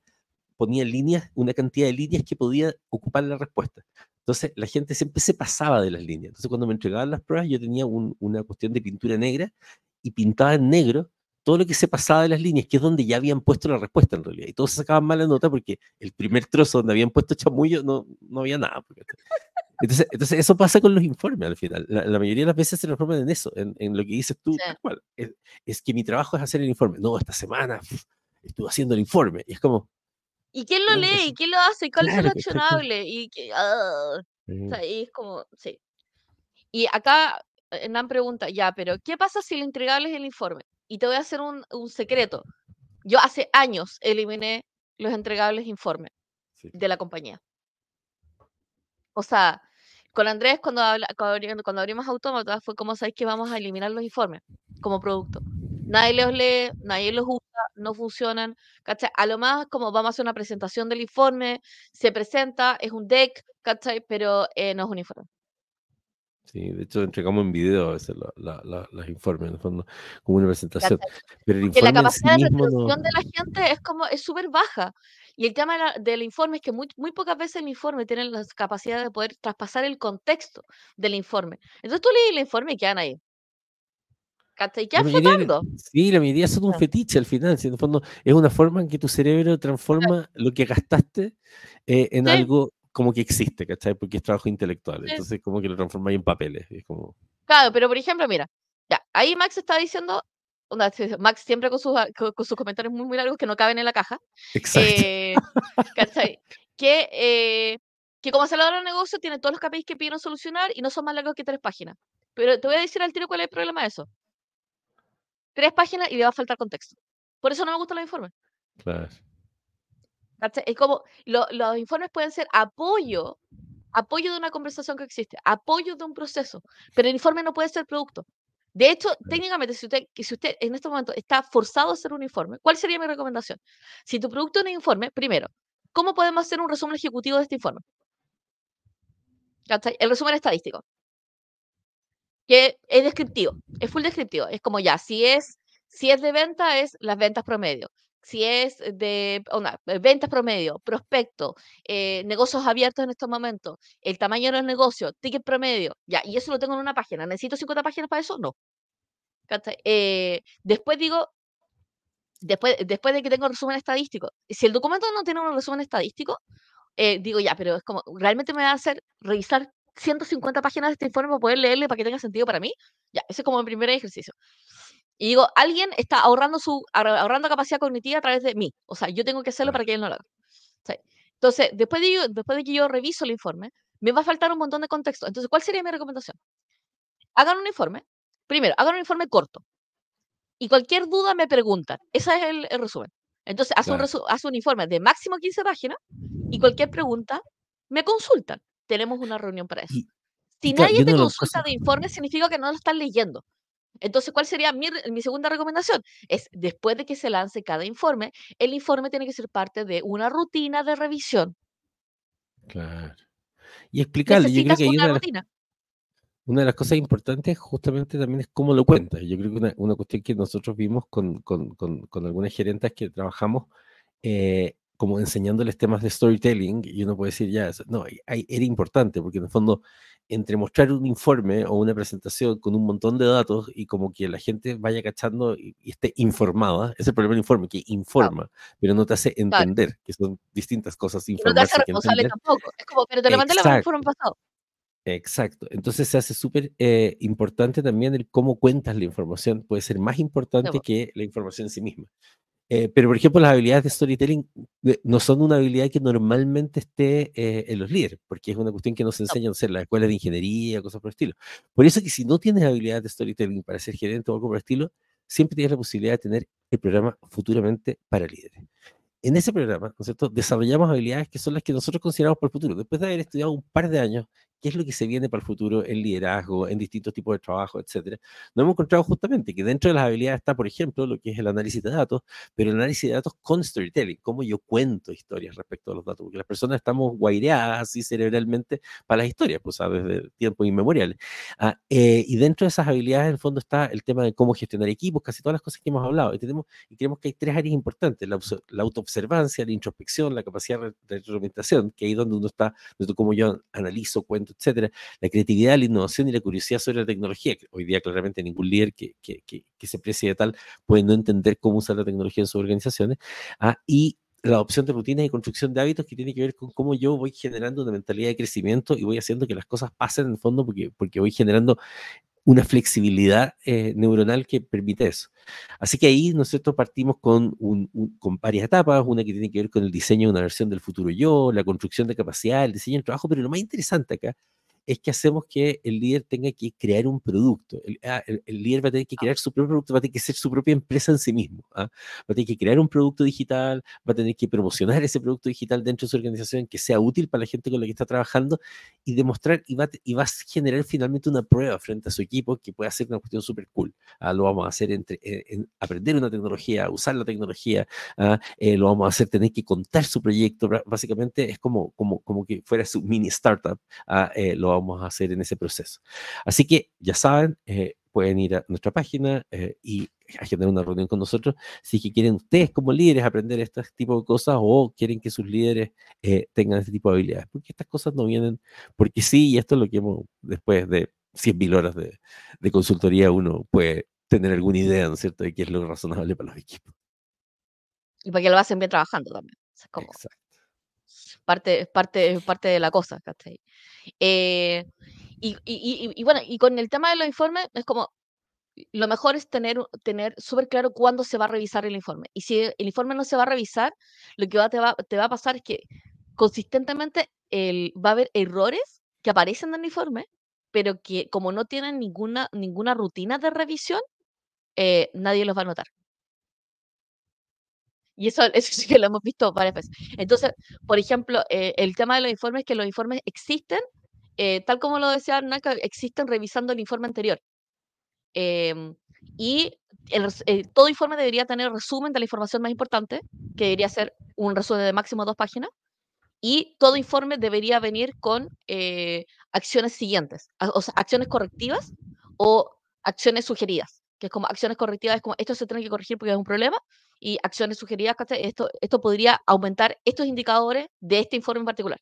ponía líneas, una cantidad de líneas que podía ocupar la respuesta. Entonces la gente siempre se pasaba de las líneas. Entonces cuando me entregaban las pruebas yo tenía una cuestión de pintura negra y pintaba en negro todo lo que se pasaba de las líneas, que es donde ya habían puesto la respuesta en realidad. Y todos sacaban mala nota porque el primer trozo donde habían puesto chamullo no, no había nada. Entonces, entonces eso pasa con los informes al final. La, mayoría de las veces se transforman en eso, en, en lo que dices tú. Es, es, que mi trabajo es hacer el informe. No, esta semana estuve haciendo el informe. Y es como, ¿Y quién lo lee? ¿Y quién lo hace? ¿Cuál es el accionable? Y, que, ah, es como, sí. Y acá Nan pregunta, ya, pero ¿qué pasa si el entregable es el informe? Y te voy a hacer un, secreto. Yo hace años eliminé los entregables informes de la compañía. O sea, con Andrés, cuando, cuando, abrimos Autómata, fue como, ¿sabéis que vamos a eliminar los informes como producto? Nadie los lee, nadie los usa, no funcionan. ¿cachai? A lo más, como vamos a hacer una presentación del informe, se presenta, es un deck, ¿cachai? Pero eh, no es un informe. Sí, de hecho entregamos en video a veces los informes, en el fondo, como una presentación. Pero el informe la capacidad de retención de la gente es como, es súper baja. Y el tema del informe es que muy, muy pocas veces el informe tiene la capacidad de poder traspasar el contexto del informe. Entonces tú lees el informe y quedan ahí. ¿Cachai? La Ya flotando. sí, la mayoría son un fetiche al final. Si en el fondo es una forma en que tu cerebro transforma lo que gastaste eh, en Sí. algo como que existe, ¿cachai? Porque es trabajo intelectual. Entonces, como que lo transforma en papeles. Es como, Claro, pero por ejemplo, mira, ya, ahí Max está diciendo, onda, Max siempre con sus, a- con, con sus comentarios muy, muy largos que no caben en la caja, exacto. eh, ¿cachai? Que, eh, que como acelerador de negocio tiene todos los KPIs que pidieron solucionar y no son más largos que tres páginas. Pero te voy a decir al tiro cuál es el problema de eso. Tres páginas y le va a faltar contexto. Por eso no me gustan los informes. claro. ¿Cachai? Es como, lo- los informes pueden ser apoyo, apoyo de una conversación que existe, apoyo de un proceso, pero el informe no puede ser producto. De hecho, técnicamente, si usted, si usted en este momento está forzado a hacer un informe, ¿cuál sería mi recomendación? Si tu producto es un informe, primero, ¿cómo podemos hacer un resumen ejecutivo de este informe? ¿Cachai? El resumen estadístico. Que es descriptivo, es full descriptivo. Es como ya, si es, si es de venta, es las ventas promedio. Si es de onda, eh, ventas promedio, prospecto, eh, negocios abiertos en estos momentos, el tamaño de los negocios, ticket promedio, ya, y eso lo tengo en una página. ¿Necesito 50 páginas para eso? No. Eh, después digo, después, después de que tengo resumen estadístico, si el documento no tiene un resumen estadístico, eh, digo ya, pero es como, ¿realmente me va a hacer revisar 150 páginas de este informe para poder leerle para que tenga sentido para mí? Ya, ese es como mi primer ejercicio. Y digo, alguien está ahorrando su ahorra- ahorrando capacidad cognitiva a través de mí. O sea, yo tengo que hacerlo para que él no lo haga. ¿sí? Entonces, después de, yo- después de que yo reviso el informe, me va a faltar un montón de contexto. Entonces, ¿cuál sería mi recomendación? Hagan un informe. Primero, hagan un informe corto. Y cualquier duda me preguntan. Ese es el, el resumen. Entonces, haz, un Claro. resu- haz un informe de máximo 15 páginas y cualquier pregunta me consultan. Tenemos una reunión para eso. Y, Si y nadie te consulta de informe, significa que no lo están leyendo. Entonces, ¿cuál sería mi, mi segunda recomendación? Es, después de que se lance cada informe, el informe tiene que ser parte de una rutina de revisión. Claro. Y explicarle, yo creo que ahí una una de las rutina. Una de las cosas importantes justamente también es cómo lo cuentas. Yo creo que una, una cuestión que nosotros vimos con, con, con, con algunas gerentas que trabajamos, eh, como enseñándoles temas de storytelling, y uno puede decir, ya, eso- no, hay- era importante, porque en el fondo, entre mostrar un informe o una presentación con un montón de datos y como que la gente vaya cachando y, y esté informada, ese es el problema del informe, que informa, pero no te hace entender, que son distintas cosas, Y no te hace responsable tampoco. Es como, pero te lo mandé la Exacto. informe pasado. Exacto. Entonces se hace súper eh, importante también el cómo cuentas la información. Puede ser más importante po. que la información en sí misma. Eh, pero, por ejemplo, las habilidades de storytelling eh, no son una habilidad que normalmente esté eh, en los líderes, porque es una cuestión que nos enseñan a hacer las escuelas de ingeniería, cosas por el estilo. Por eso que si no tienes habilidades de storytelling para ser gerente o algo por el estilo, siempre tienes la posibilidad de tener el programa futuramente para líderes. En ese programa, ¿no es cierto? Desarrollamos habilidades que son las que nosotros consideramos para el futuro. Después de haber estudiado un par de años qué es lo que se viene para el futuro en liderazgo, en distintos tipos de trabajo, etcétera, nos hemos encontrado justamente que dentro de las habilidades está, por ejemplo, lo que es el análisis de datos, pero el análisis de datos con storytelling, cómo yo cuento historias respecto a los datos, porque las personas estamos guaireadas así cerebralmente para las historias, pues, ¿sabes? desde tiempos inmemoriales. Ah, eh, y dentro de esas habilidades, en el fondo, está el tema de cómo gestionar equipos, casi todas las cosas que hemos hablado. Y, tenemos, y creemos que hay tres áreas importantes, la, la autoobservancia, la introspección, la capacidad de retroalimentación, que ahí donde uno está, cómo yo analizo, cuento, etcétera, la creatividad, la innovación y la curiosidad sobre la tecnología, que hoy día claramente ningún líder que, que, que, se precie de tal puede no entender cómo usar la tecnología en sus organizaciones, ah, y la adopción de rutinas y construcción de hábitos que tiene que ver con cómo yo voy generando una mentalidad de crecimiento y voy haciendo que las cosas pasen en el fondo porque, porque voy generando una flexibilidad eh, neuronal que permite eso. Así que ahí nosotros partimos con, un- con varias etapas, una que tiene que ver con el diseño de una versión del futuro yo, la construcción de capacidad, el diseño del trabajo, pero lo más interesante acá es que hacemos que el líder tenga que crear un producto. El, ah, el- el líder va a tener que crear su propio producto, va a tener que ser su propia empresa en sí mismo. ¿ah? Va a tener que crear un producto digital, va a tener que promocionar ese producto digital dentro de su organización que sea útil para la gente con la que está trabajando y demostrar y va, y va a generar finalmente una prueba frente a su equipo que puede hacer una cuestión súper cool. Ah, lo vamos a hacer entre eh, en aprender una tecnología, usar la tecnología, ah, eh, lo vamos a hacer tener que contar su proyecto. Básicamente es como, como, como que fuera su mini startup, ah, eh, lo vamos a hacer en ese proceso. Así que ya saben, eh, pueden ir a nuestra página eh, y agendar una reunión con nosotros si es que quieren ustedes como líderes aprender este tipo de cosas o quieren que sus líderes eh, tengan este tipo de habilidades, porque estas cosas no vienen porque sí, y esto es lo que hemos, después de 100.000 horas de, de consultoría, uno puede tener alguna idea, ¿no es cierto?, de qué es lo razonable para los equipos. Y para que lo hacen bien trabajando también. O sea, es como Exacto. parte, parte, parte de la cosa, ¿cachai? Eh, y, bueno, y con el tema de los informes, es como, lo mejor es tener, tener súper claro cuándo se va a revisar el informe. Y si el informe no se va a revisar, lo que te, va, a pasar es que consistentemente va a haber errores que aparecen en el informe, pero que como no tienen ninguna, ninguna rutina de revisión, eh, nadie los va a notar. Y eso, [LAUGHS] eso sí que lo hemos visto varias veces. Entonces, por ejemplo, eh, el tema de los informes, que los informes existen, eh, tal como lo decía Arnaca, existen revisando el informe anterior. Em, y el eh, todo informe debería tener resumen de la información más importante, que debería ser un resumen de máximo dos páginas, y todo informe debería venir con eh, acciones siguientes, o sea, acciones correctivas o acciones sugeridas, que es como acciones correctivas, es como esto se tiene que corregir porque es un problema, y acciones sugeridas. Esto, esto podría aumentar estos indicadores de este informe en particular.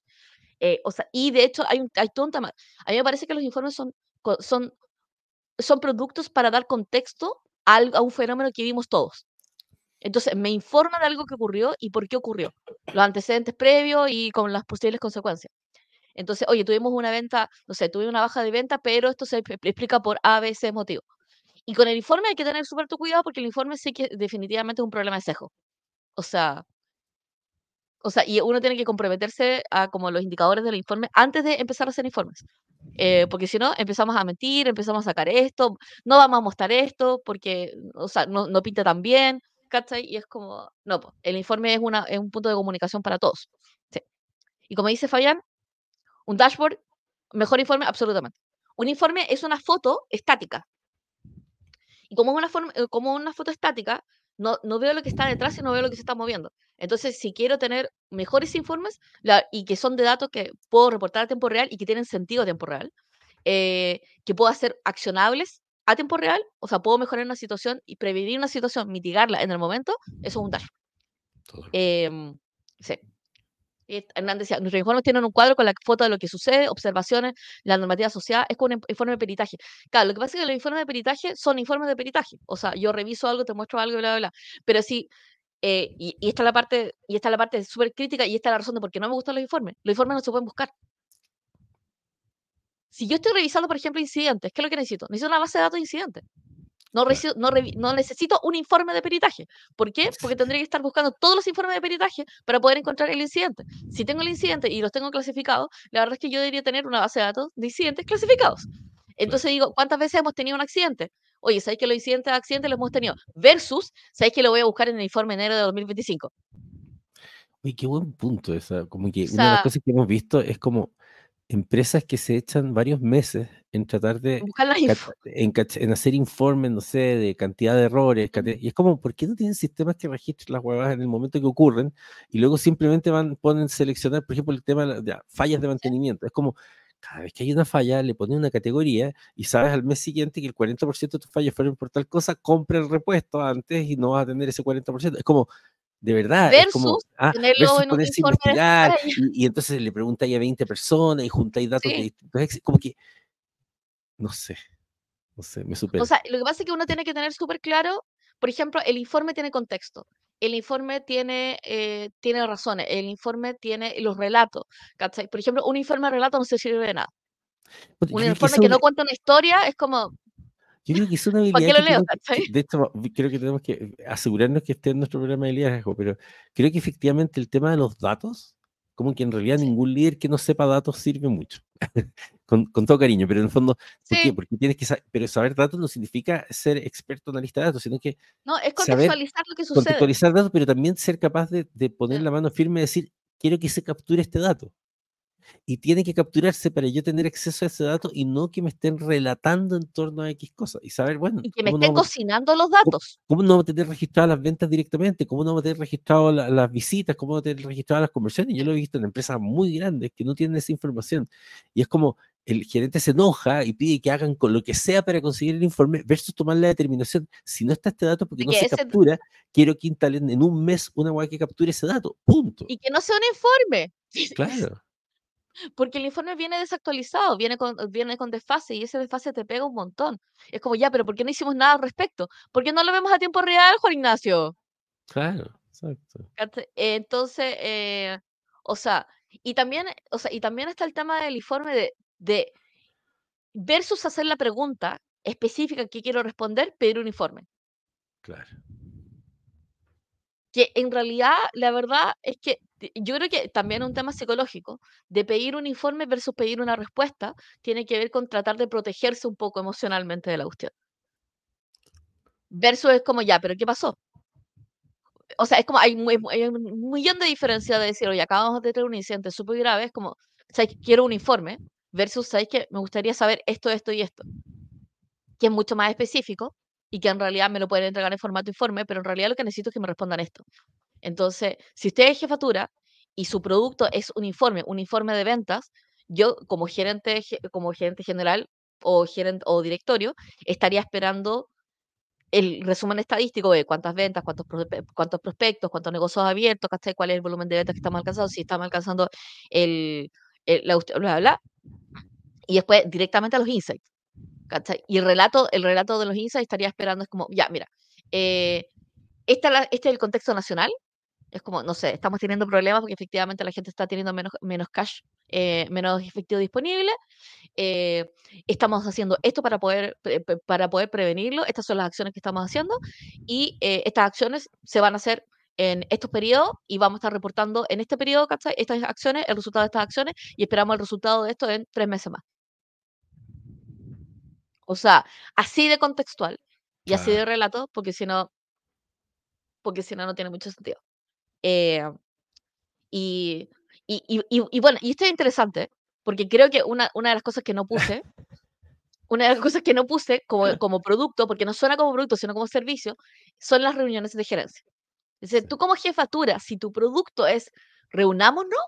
Eh, o sea, y de hecho hay, hay todo un tema. A mí me parece que los informes son, son, son productos para dar contexto a, a un fenómeno que vimos todos. Entonces, me informa de algo que ocurrió y por qué ocurrió, los antecedentes previos y con las posibles consecuencias. Entonces, oye, tuvimos una venta, no sé, tuvimos una baja de venta, pero esto se expl- explica por A, B, C motivo. Y con el informe hay que tener súper tu cuidado porque el informe sí que definitivamente es un problema de sesgo. O sea, o sea, y uno tiene que comprometerse a como los indicadores del informe antes de empezar a hacer informes. Eh, porque si no, empezamos a mentir, empezamos a sacar esto, no vamos a mostrar esto porque, o sea, no, no pinta tan bien, ¿cachai? Y es como, no, el informe es, una, es un punto de comunicación para todos. sí. Y como dice Fabián, un dashboard, mejor informe, absolutamente. Un informe es una foto estática. Y como una, forma, eh, como una foto estática, no, no veo lo que está detrás y no veo lo que se está moviendo. Entonces, si quiero tener mejores informes la- y que son de datos que puedo reportar a tiempo real y que tienen sentido a tiempo real, eh, que puedo hacer accionables a tiempo real, o sea, puedo mejorar una situación y prevenir una situación, mitigarla en el momento, eso es un dashboard. Todo. Em, sí. Y Hernán decía, nuestros informes tienen un cuadro con la foto de lo que sucede, observaciones, la normativa asociada, es como un informe de peritaje. Claro, lo que pasa es que los informes de peritaje son informes de peritaje. O sea, yo reviso algo, te muestro algo, bla, bla, bla. Pero sí, eh, y, y esta es la parte, y esta es la parte súper crítica, y esta es la razón de por qué no me gustan los informes. Los informes no se pueden buscar. Si yo estoy revisando, por ejemplo, incidentes, ¿qué es lo que necesito? Necesito una base de datos de incidentes. No, necesito un informe de peritaje. ¿Por qué? Porque [LAUGHS] tendría que estar buscando todos los informes de peritaje para poder encontrar el incidente. Si tengo el incidente y los tengo clasificados, la verdad es que yo debería tener una base de datos de incidentes clasificados. Entonces digo, ¿cuántas veces hemos tenido un accidente? Oye, ¿sabéis que los incidentes de accidentes los hemos tenido? Versus, ¿sabéis que lo voy a buscar en el informe enero de 2025? Oye, qué buen punto esa. Como que O una de las cosas que hemos visto es como empresas que se echan varios meses en tratar de en, en hacer informes, no sé, de cantidad de errores. Cantidad- y es como, ¿por qué no tienen sistemas que registren las huevas en el momento que ocurren? Y luego simplemente van, ponen seleccionar, por ejemplo, el tema de la- de fallas de mantenimiento. Es como, cada vez que hay una falla, le ponen una categoría y sabes al mes siguiente que el 40% de tus fallas fueron por tal cosa, compra el repuesto antes y no vas a tener ese 40%. Es como, de verdad, es como, Versus ah, tenerlo versus en un ponerse informe de investigar [LAUGHS] y, y entonces le preguntáis a 20 personas y juntáis datos de Sí. distintos ex- como que, no sé, no sé, me O supera. sea, lo que pasa es que uno tiene que tener súper claro, por ejemplo, el informe tiene contexto, el informe tiene, eh, tiene razones, el informe tiene los relatos, ¿cachai? Por ejemplo, un informe de relato no se sirve de nada. Un creo que informe esa que no cuenta una historia es como, Yo creo que es una ¿para habilidad qué lo leo, que- de hecho, creo que tenemos que asegurarnos que esté en nuestro programa de liderazgo, pero creo que efectivamente el tema de los datos, como que en realidad Sí. ningún líder que no sepa datos sirve mucho. [LAUGHS] con, con todo cariño, pero en el fondo, ¿por qué? Sí, Porque tienes que saber, pero saber datos no significa ser experto analista de datos, sino que no, es saber contextualizar lo que sucede. contextualizar datos, pero también ser capaz de, de poner Sí. la mano firme y decir, quiero que se capture este dato. Y tiene que capturarse para yo tener acceso a ese dato y no que me estén relatando en torno a X cosas. Y saber, bueno, Y que me ¿cómo no estén vamos, cocinando los datos. cómo no vamos a tener registradas las ventas directamente? ¿Cómo no vamos a tener registradas la- las visitas? ¿Cómo no vamos a tener registradas las conversiones? Yo lo he visto en empresas muy grandes que no tienen esa información. Y es como el gerente se enoja y pide que hagan con lo que sea para conseguir el informe versus tomar la determinación. Si no está este dato porque no se captura, quiero que instalen en un mes una web que capture ese dato. Punto. Y que no sea un informe. [LAUGHS] Claro. Porque el informe viene desactualizado, viene con, viene con desfase y ese desfase te pega un montón. Es como, ya, pero ¿por qué no hicimos nada al respecto? ¿Por qué no lo vemos a tiempo real, Juan Ignacio? Claro, exacto. Entonces, eh, o sea, y también, o sea, y también está el tema del informe de, de versus hacer la pregunta específica que quiero responder, pedir un informe. Claro. Que en realidad, la verdad es que yo creo que también un tema psicológico de pedir un informe versus pedir una respuesta tiene que ver con tratar de protegerse un poco emocionalmente de la cuestión. Versus es como ya, pero ¿qué pasó? O sea, es como hay, mu- hay un millón de diferencias de decir, oye, acabamos de tener un incidente súper grave, es como, ¿sabes? Quiero un informe versus, ¿sabes que Me gustaría saber esto, esto y esto, que es mucho más específico y que en realidad me lo pueden entregar en formato informe, pero en realidad lo que necesito es que me respondan esto. Entonces, si usted es jefatura y su producto es un informe, un informe de ventas, yo como gerente, ge- como gerente general o gerente o directorio, estaría esperando el resumen estadístico de cuántas ventas, cuántos, cuántos prospectos, cuántos negocios abiertos, cuál es el volumen de ventas que estamos alcanzando, si estamos alcanzando el, el- la, bla, bla, y después directamente a los insights. Y el relato, el relato de los insights estaría esperando, es como, ya, mira, eh, este es el contexto nacional, es como, no sé, estamos teniendo problemas porque efectivamente la gente está teniendo menos, menos cash, eh, menos efectivo disponible. eh, estamos haciendo esto para poder, pre- para poder prevenirlo. Estas son las acciones que estamos haciendo y eh, estas acciones se van a hacer en estos periodos y vamos a estar reportando en este periodo, ¿cachai? Estas acciones, el resultado de estas acciones y esperamos el resultado de esto en tres meses más. O sea, así de contextual y así de relato, porque si no, porque si no, no tiene mucho sentido. Eh, Y, y, y, y- bueno, y esto es interesante, porque creo que una, una de las cosas que no [LAUGHS] puse, una de las cosas que no puse como, como producto, porque no suena como producto, sino como servicio, son las reuniones de gerencia. Es decir, tú como jefatura, si tu producto es reunámonos,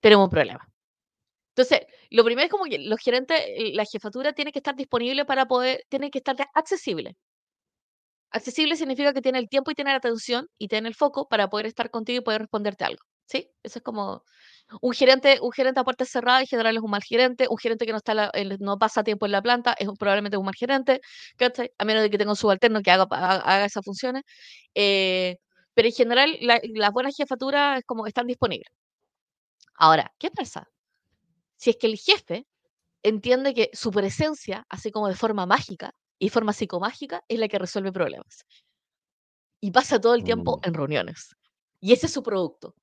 tenemos un problema. Entonces, lo primero es como que los gerentes, la jefatura tiene que estar disponible para poder, tiene que estar accesible. Accesible significa que tiene el tiempo y tiene la atención y tiene el foco para poder estar contigo y poder responderte algo. ¿Sí? Eso es como un gerente, un gerente a puerta cerrada en general es un mal gerente, un gerente que no está la- no pasa tiempo en la planta es probablemente un mal gerente. A menos de que tenga un subalterno que haga, haga, esas funciones. Eh, pero en general la- las buenas jefaturas es como están disponibles. Ahora, ¿qué pasa? Si es que el jefe entiende que su presencia, así como de forma mágica y forma psicomágica, es la que resuelve problemas. Y pasa todo el tiempo Mm, en reuniones. Y ese es su producto.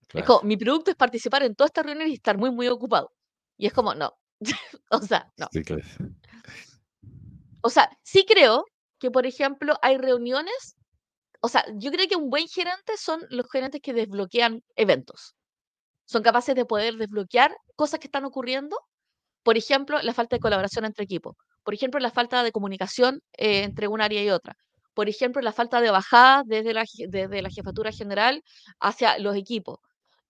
Es claro. como, mi producto es participar en todas estas reuniones y estar muy, muy ocupado. Y es como, no. [LAUGHS] o sea, no. Sí, claro. O sea, sí creo que, por ejemplo, hay reuniones. O sea, yo creo que un buen gerente son los gerentes que desbloquean eventos. Son capaces de poder desbloquear cosas que están ocurriendo. Por ejemplo, la falta de colaboración entre equipos. Por ejemplo, la falta de comunicación eh, entre un área y otra. Por ejemplo, la falta de bajada desde la, desde la jefatura general hacia los equipos.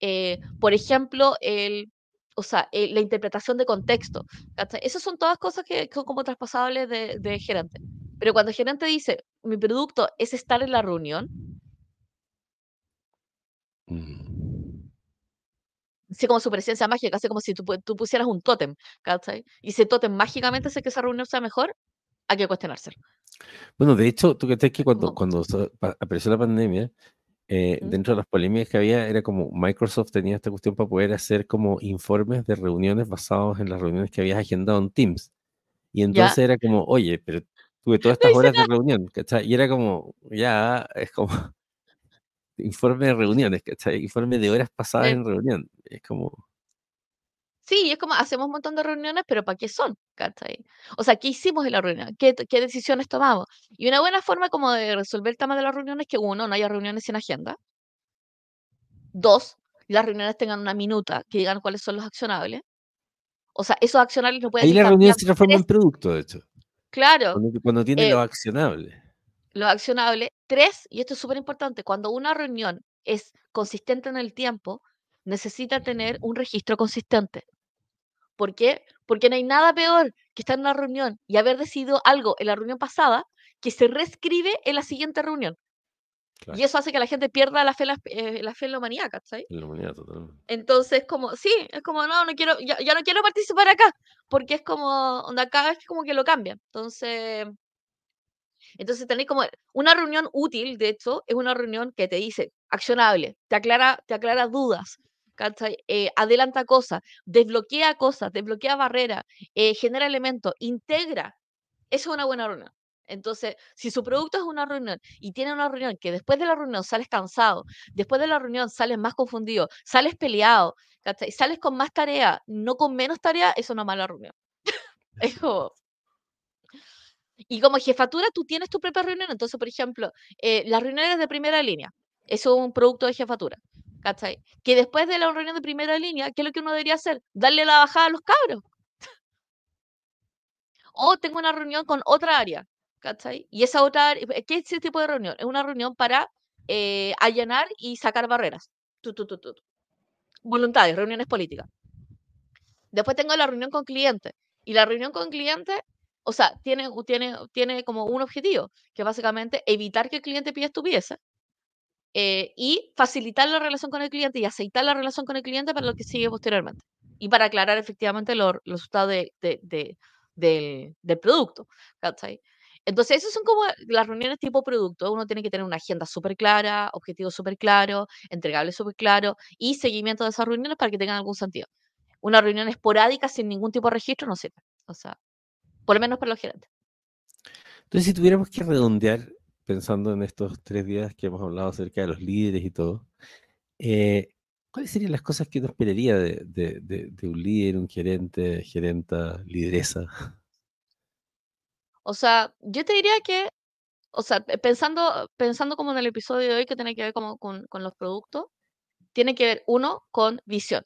Eh, por ejemplo, el, o sea, eh, la interpretación de contexto. ¿cachai? Esas son todas cosas que, son como traspasables de, de gerente. Pero cuando el gerente dice, mi producto es estar en la reunión, Mm, así como su presencia mágica, así como si tú, tú pusieras un tótem, ¿cachai? Y ese tótem mágicamente hace que esa reunión sea mejor, hay que cuestionárselo. Bueno, de hecho, tú crees que cuando, Como, cuando apareció la pandemia, eh, ¿Mm? dentro de las polémicas que había, era como Microsoft tenía esta cuestión para poder hacer como informes de reuniones basados en las reuniones que habías agendado en Teams. Y ¿Ya? entonces era como, oye, pero tuve todas No estas hice horas de nada. reunión, ¿cachai? Y era como, ya, es como informe de reuniones, ¿cachai? Informe de horas pasadas en reunión. Es como, Sí, es como hacemos un montón de reuniones, pero ¿para qué son? ¿Cachai? O sea, ¿qué hicimos en la reunión? ¿Qué, decisiones tomamos? Y una buena forma como de resolver el tema de las reuniones es que uno, no haya reuniones sin agenda. Dos, las reuniones tengan una minuta que digan cuáles son los accionables. O sea, esos accionables no pueden ahí la reunión se transforma en producto, de hecho, claro, cuando, cuando tiene eh, lo accionable. Los accionables. Tres, y esto es súper importante, cuando una reunión es consistente en el tiempo, necesita tener un registro consistente. ¿Por qué? Porque no hay nada peor que estar en una reunión y haber decidido algo en la reunión pasada que se reescribe en la siguiente reunión. Claro. Y eso hace que la gente pierda la fe en la, eh, la fe en la humanidad, ¿cachai? En la humanidad, totalmente. Entonces, como, sí, es como, no, no quiero, ya, ya no quiero participar acá, porque es como, onda, cada vez como que lo cambian. Entonces, entonces tenéis como una reunión útil, de hecho, es una reunión que te dice accionable, te aclara, te aclara dudas. Eh, adelanta cosas, desbloquea cosas, desbloquea barreras, eh, genera elementos, integra. Eso es una buena reunión. Entonces, si su producto es una reunión y tiene una reunión que después de la reunión sales cansado, después de la reunión sales más confundido, sales peleado, ¿cachai? Sales con más tarea, no con menos tarea, es una mala reunión. [LAUGHS] es y como jefatura, tú tienes tu propia reunión. Entonces, por ejemplo, eh, las reuniones de primera línea, es un producto de jefatura. ¿Cachai? Que después de la reunión de primera línea, ¿qué es lo que uno debería hacer? Darle la bajada a los cabros. o tengo una reunión con otra área. ¿Cachai? Y esa otra área, ¿qué es ese tipo de reunión? Es una reunión para eh, allanar y sacar barreras. Tu, tu. Voluntades, reuniones políticas. Después tengo la reunión con clientes. Y la reunión con clientes o sea, tiene, tiene, tiene como un objetivo, que básicamente evitar que el cliente pida estupideces eh, y facilitar la relación con el cliente y aceitar la relación con el cliente para lo que sigue posteriormente. Y para aclarar efectivamente los, resultados de, de, del, del, producto. Entonces, esas son como las reuniones tipo producto. Uno tiene que tener una agenda súper clara, objetivos súper claros, entregables súper claros y seguimiento de esas reuniones para que tengan algún sentido. Una reunión esporádica sin ningún tipo de registro no sirve. O sea, por lo menos para los gerentes. Entonces, si tuviéramos que redondear, pensando en estos tres días que hemos hablado acerca de los líderes y todo, eh, ¿cuáles serían las cosas que uno esperaría de, de, un líder, un gerente, gerenta, lideresa? [LAUGHS] O sea, yo te diría que, o sea, pensando, pensando como en el episodio de hoy que tiene que ver como con, con los productos, tiene que ver, uno, con visión.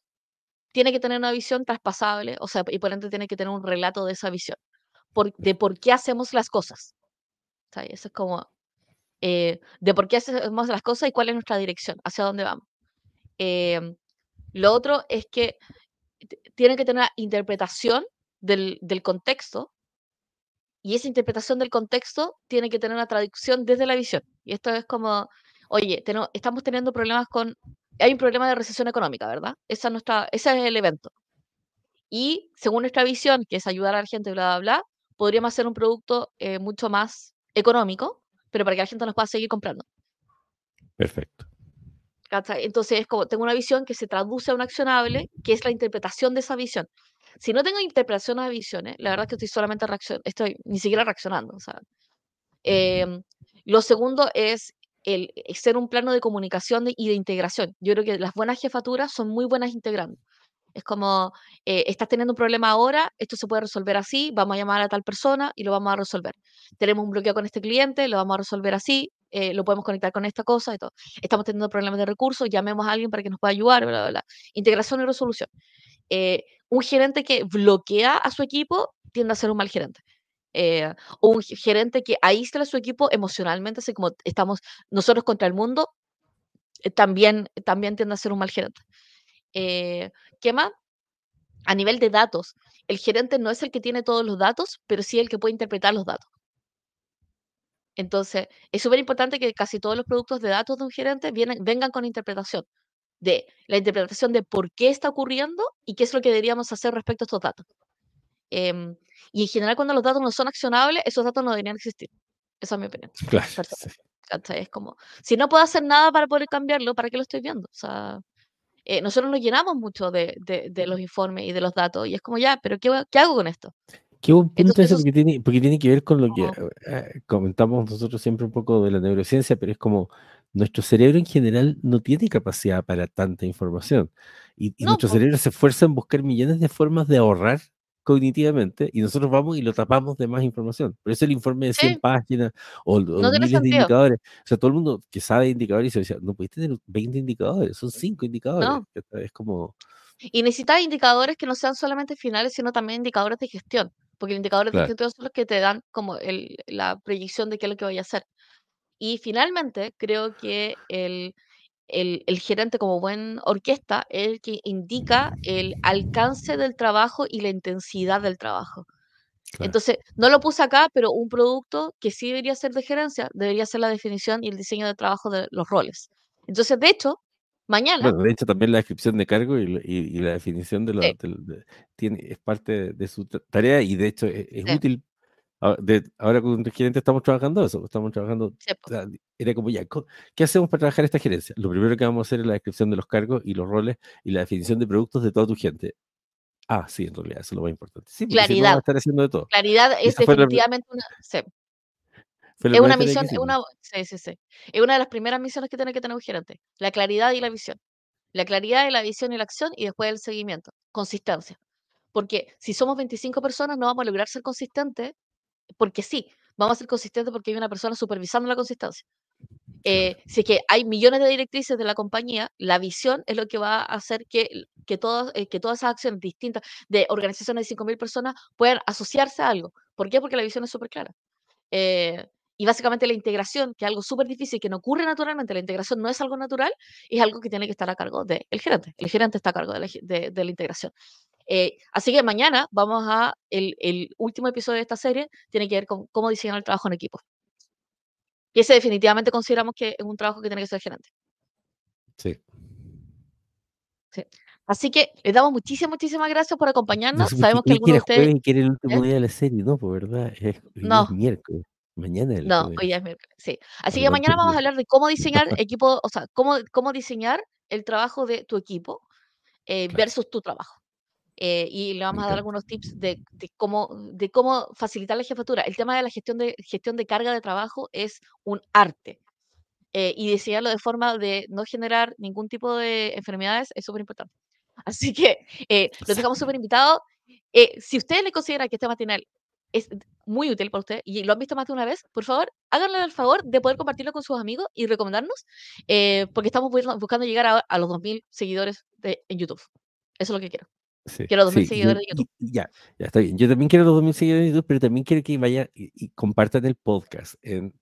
Tiene que tener una visión traspasable, o sea, y por ende tiene que tener un relato de esa visión de por qué hacemos las cosas. Eso es como eh, de por qué hacemos las cosas y cuál es nuestra dirección, hacia dónde vamos. Em, lo otro es que tiene que tener una interpretación del, del, contexto y esa interpretación del contexto tiene que tener una traducción desde la visión. Y esto es como, oye, estamos teniendo problemas con, hay un problema de recesión económica, ¿verdad? Esa nuestra, ese es el evento. Y según nuestra visión, que es ayudar a la gente, bla, bla, bla, podríamos hacer un producto eh, mucho más económico, pero para que la gente nos pueda seguir comprando. Perfecto. Entonces, es como tengo una visión que se traduce a un accionable, que es la interpretación de esa visión. Si no tengo interpretación a visiones, la verdad es que estoy solamente reaccionando, estoy ni siquiera reaccionando. Em, lo segundo es el, ser un plano de comunicación y de integración. Yo creo que las buenas jefaturas son muy buenas integrando. Es como, eh, estás teniendo un problema ahora, esto se puede resolver así, vamos a llamar a tal persona y lo vamos a resolver. Tenemos un bloqueo con este cliente, lo vamos a resolver así, eh, lo podemos conectar con esta cosa y todo. Estamos teniendo problemas de recursos, llamemos a alguien para que nos pueda ayudar, bla, bla, bla. Integración y resolución. Eh, un gerente que bloquea a su equipo tiende a ser un mal gerente. un gerente que aísla a su equipo emocionalmente, así como estamos nosotros contra el mundo, también, también tiende a ser un mal gerente. Eh, ¿Qué más? A nivel de datos, el gerente no es el que tiene todos los datos, pero sí el que puede interpretar los datos. Entonces, es súper importante que casi todos los productos de datos de un gerente vienen, vengan con interpretación, de la interpretación de por qué está ocurriendo y qué es lo que deberíamos hacer respecto a estos datos. Em, y en general, cuando los datos no son accionables, esos datos no deberían existir. Esa es mi opinión. Claro. Es como, si no puedo hacer nada para poder cambiarlo, ¿para qué lo estoy viendo? O sea, eh, nosotros nos llenamos mucho de, de, los informes y de los datos y es como ya, pero ¿qué, qué hago con esto? Qué buen punto eso, porque tiene, porque tiene que ver con lo que eh, comentamos nosotros siempre un poco de la neurociencia, pero es como nuestro cerebro en general no tiene capacidad para tanta información. Y, nuestro cerebro se esfuerza en buscar millones de formas de ahorrar cognitivamente y nosotros vamos y lo tapamos de más información. Por eso el informe de 100 páginas o, miles de indicadores. O sea, todo el mundo que sabe indicadores se dice, no puedes tener 20 indicadores, son 5 indicadores. Es como... Y necesitas indicadores que no sean solamente finales, sino también indicadores de gestión. Porque los indicadores de gestión son los que te dan como el, la proyección de qué es lo que voy a hacer. Y finalmente, creo que el, el, gerente como buen orquesta es el que indica el alcance del trabajo y la intensidad del trabajo. Claro. Entonces, no lo puse acá, pero un producto que sí debería ser de gerencia, debería ser la definición y el diseño de trabajo de los roles. Entonces, de hecho, mañana, Bueno, de hecho, también la descripción de cargo y, la- y- y la definición de Sí. de- tiene, es parte de su ta- tarea y de hecho es, es Sí. útil. Ahora con el gerente estamos trabajando eso, estamos trabajando, sí, o po, sea, era como ya, ¿qué hacemos para trabajar esta gerencia? Lo primero que vamos a hacer es la descripción de los cargos y los roles y la definición de productos de toda tu gente. Ah, sí, en realidad, eso es lo más importante. Sí, porque si no vamos a claridad. estar haciendo de todo. Claridad es la, definitivamente una, sí, es una misión, es una, sí, sí, sí. Es una de las primeras misiones que tiene que tener un gerente. La claridad y la visión. La claridad y la visión y la acción y después el seguimiento. Consistencia. Porque si somos 25 personas no vamos a lograr ser consistentes porque sí, vamos a ser consistentes porque hay una persona supervisando la consistencia. Eh, si es que hay millones de directrices de la compañía, la visión es lo que va a hacer que, que, todas, eh, que todas esas acciones distintas de organizaciones de 5.000 personas puedan asociarse a algo. ¿Por qué? Porque la visión es súper clara. Eh, y básicamente la integración, que es algo súper difícil, que no ocurre naturalmente, la integración no es algo natural, es algo que tiene que estar a cargo del gerente. El gerente está a cargo de la, de- de la integración. Eh, así que mañana vamos a, el, el último episodio de esta serie tiene que ver con cómo diseñar el trabajo en equipo. Y ese definitivamente consideramos que es un trabajo que tiene que ser gerente. Sí. Sí. Así que les damos muchísimas, muchísimas gracias por No acompañarnos. sé por Sabemos que algunos de ustedes... jueves y que era el último ¿eh? día de la serie, ¿no? Pues verdad, [LAUGHS] es, día es No, miércoles, mañana es no, hoy es miércoles. Sí. Así que mañana vamos a hablar de cómo diseñar [LAUGHS] equipo, o sea, cómo, cómo diseñar el trabajo de tu equipo eh, Claro, versus tu trabajo. Eh, y le vamos a dar algunos tips de, de cómo, de cómo facilitar la jefatura. El tema de la gestión de, gestión de carga de trabajo es un arte. eh, y diseñarlo de forma de no generar ningún tipo de enfermedades es súper importante. [LAUGHS] Así que eh, los dejamos súper invitados. Eh, si ustedes le consideran que este matinal es muy útil para usted y lo han visto más de una vez, por favor, háganle el favor de poder compartirlo con sus amigos y recomendarnos, eh, porque estamos bu- buscando llegar a, a los 2.000 seguidores de, en YouTube. Eso es lo que quiero. Sí, Quiero 2.000 sí, seguidores de YouTube. ya, ya está bien. Yo también quiero los 2000 seguidores en YouTube, pero también quiero que vayan y, y compartan el podcast en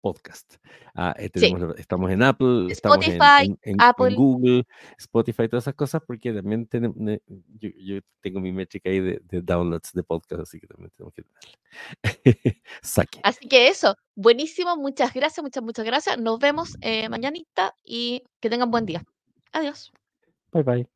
podcast. Ah, eh, tenemos, estamos en Apple, estamos en, Spotify, en, en- en Apple, Google, Spotify, todas esas cosas, porque también tenemos, ne- yo, yo tengo mi métrica ahí de, de downloads de podcast, así que también tenemos que darle. [LAUGHS] Saque. Así que eso, buenísimo, muchas gracias, muchas, muchas gracias. Nos vemos eh, mañanita y que tengan buen día. Adiós. Bye bye.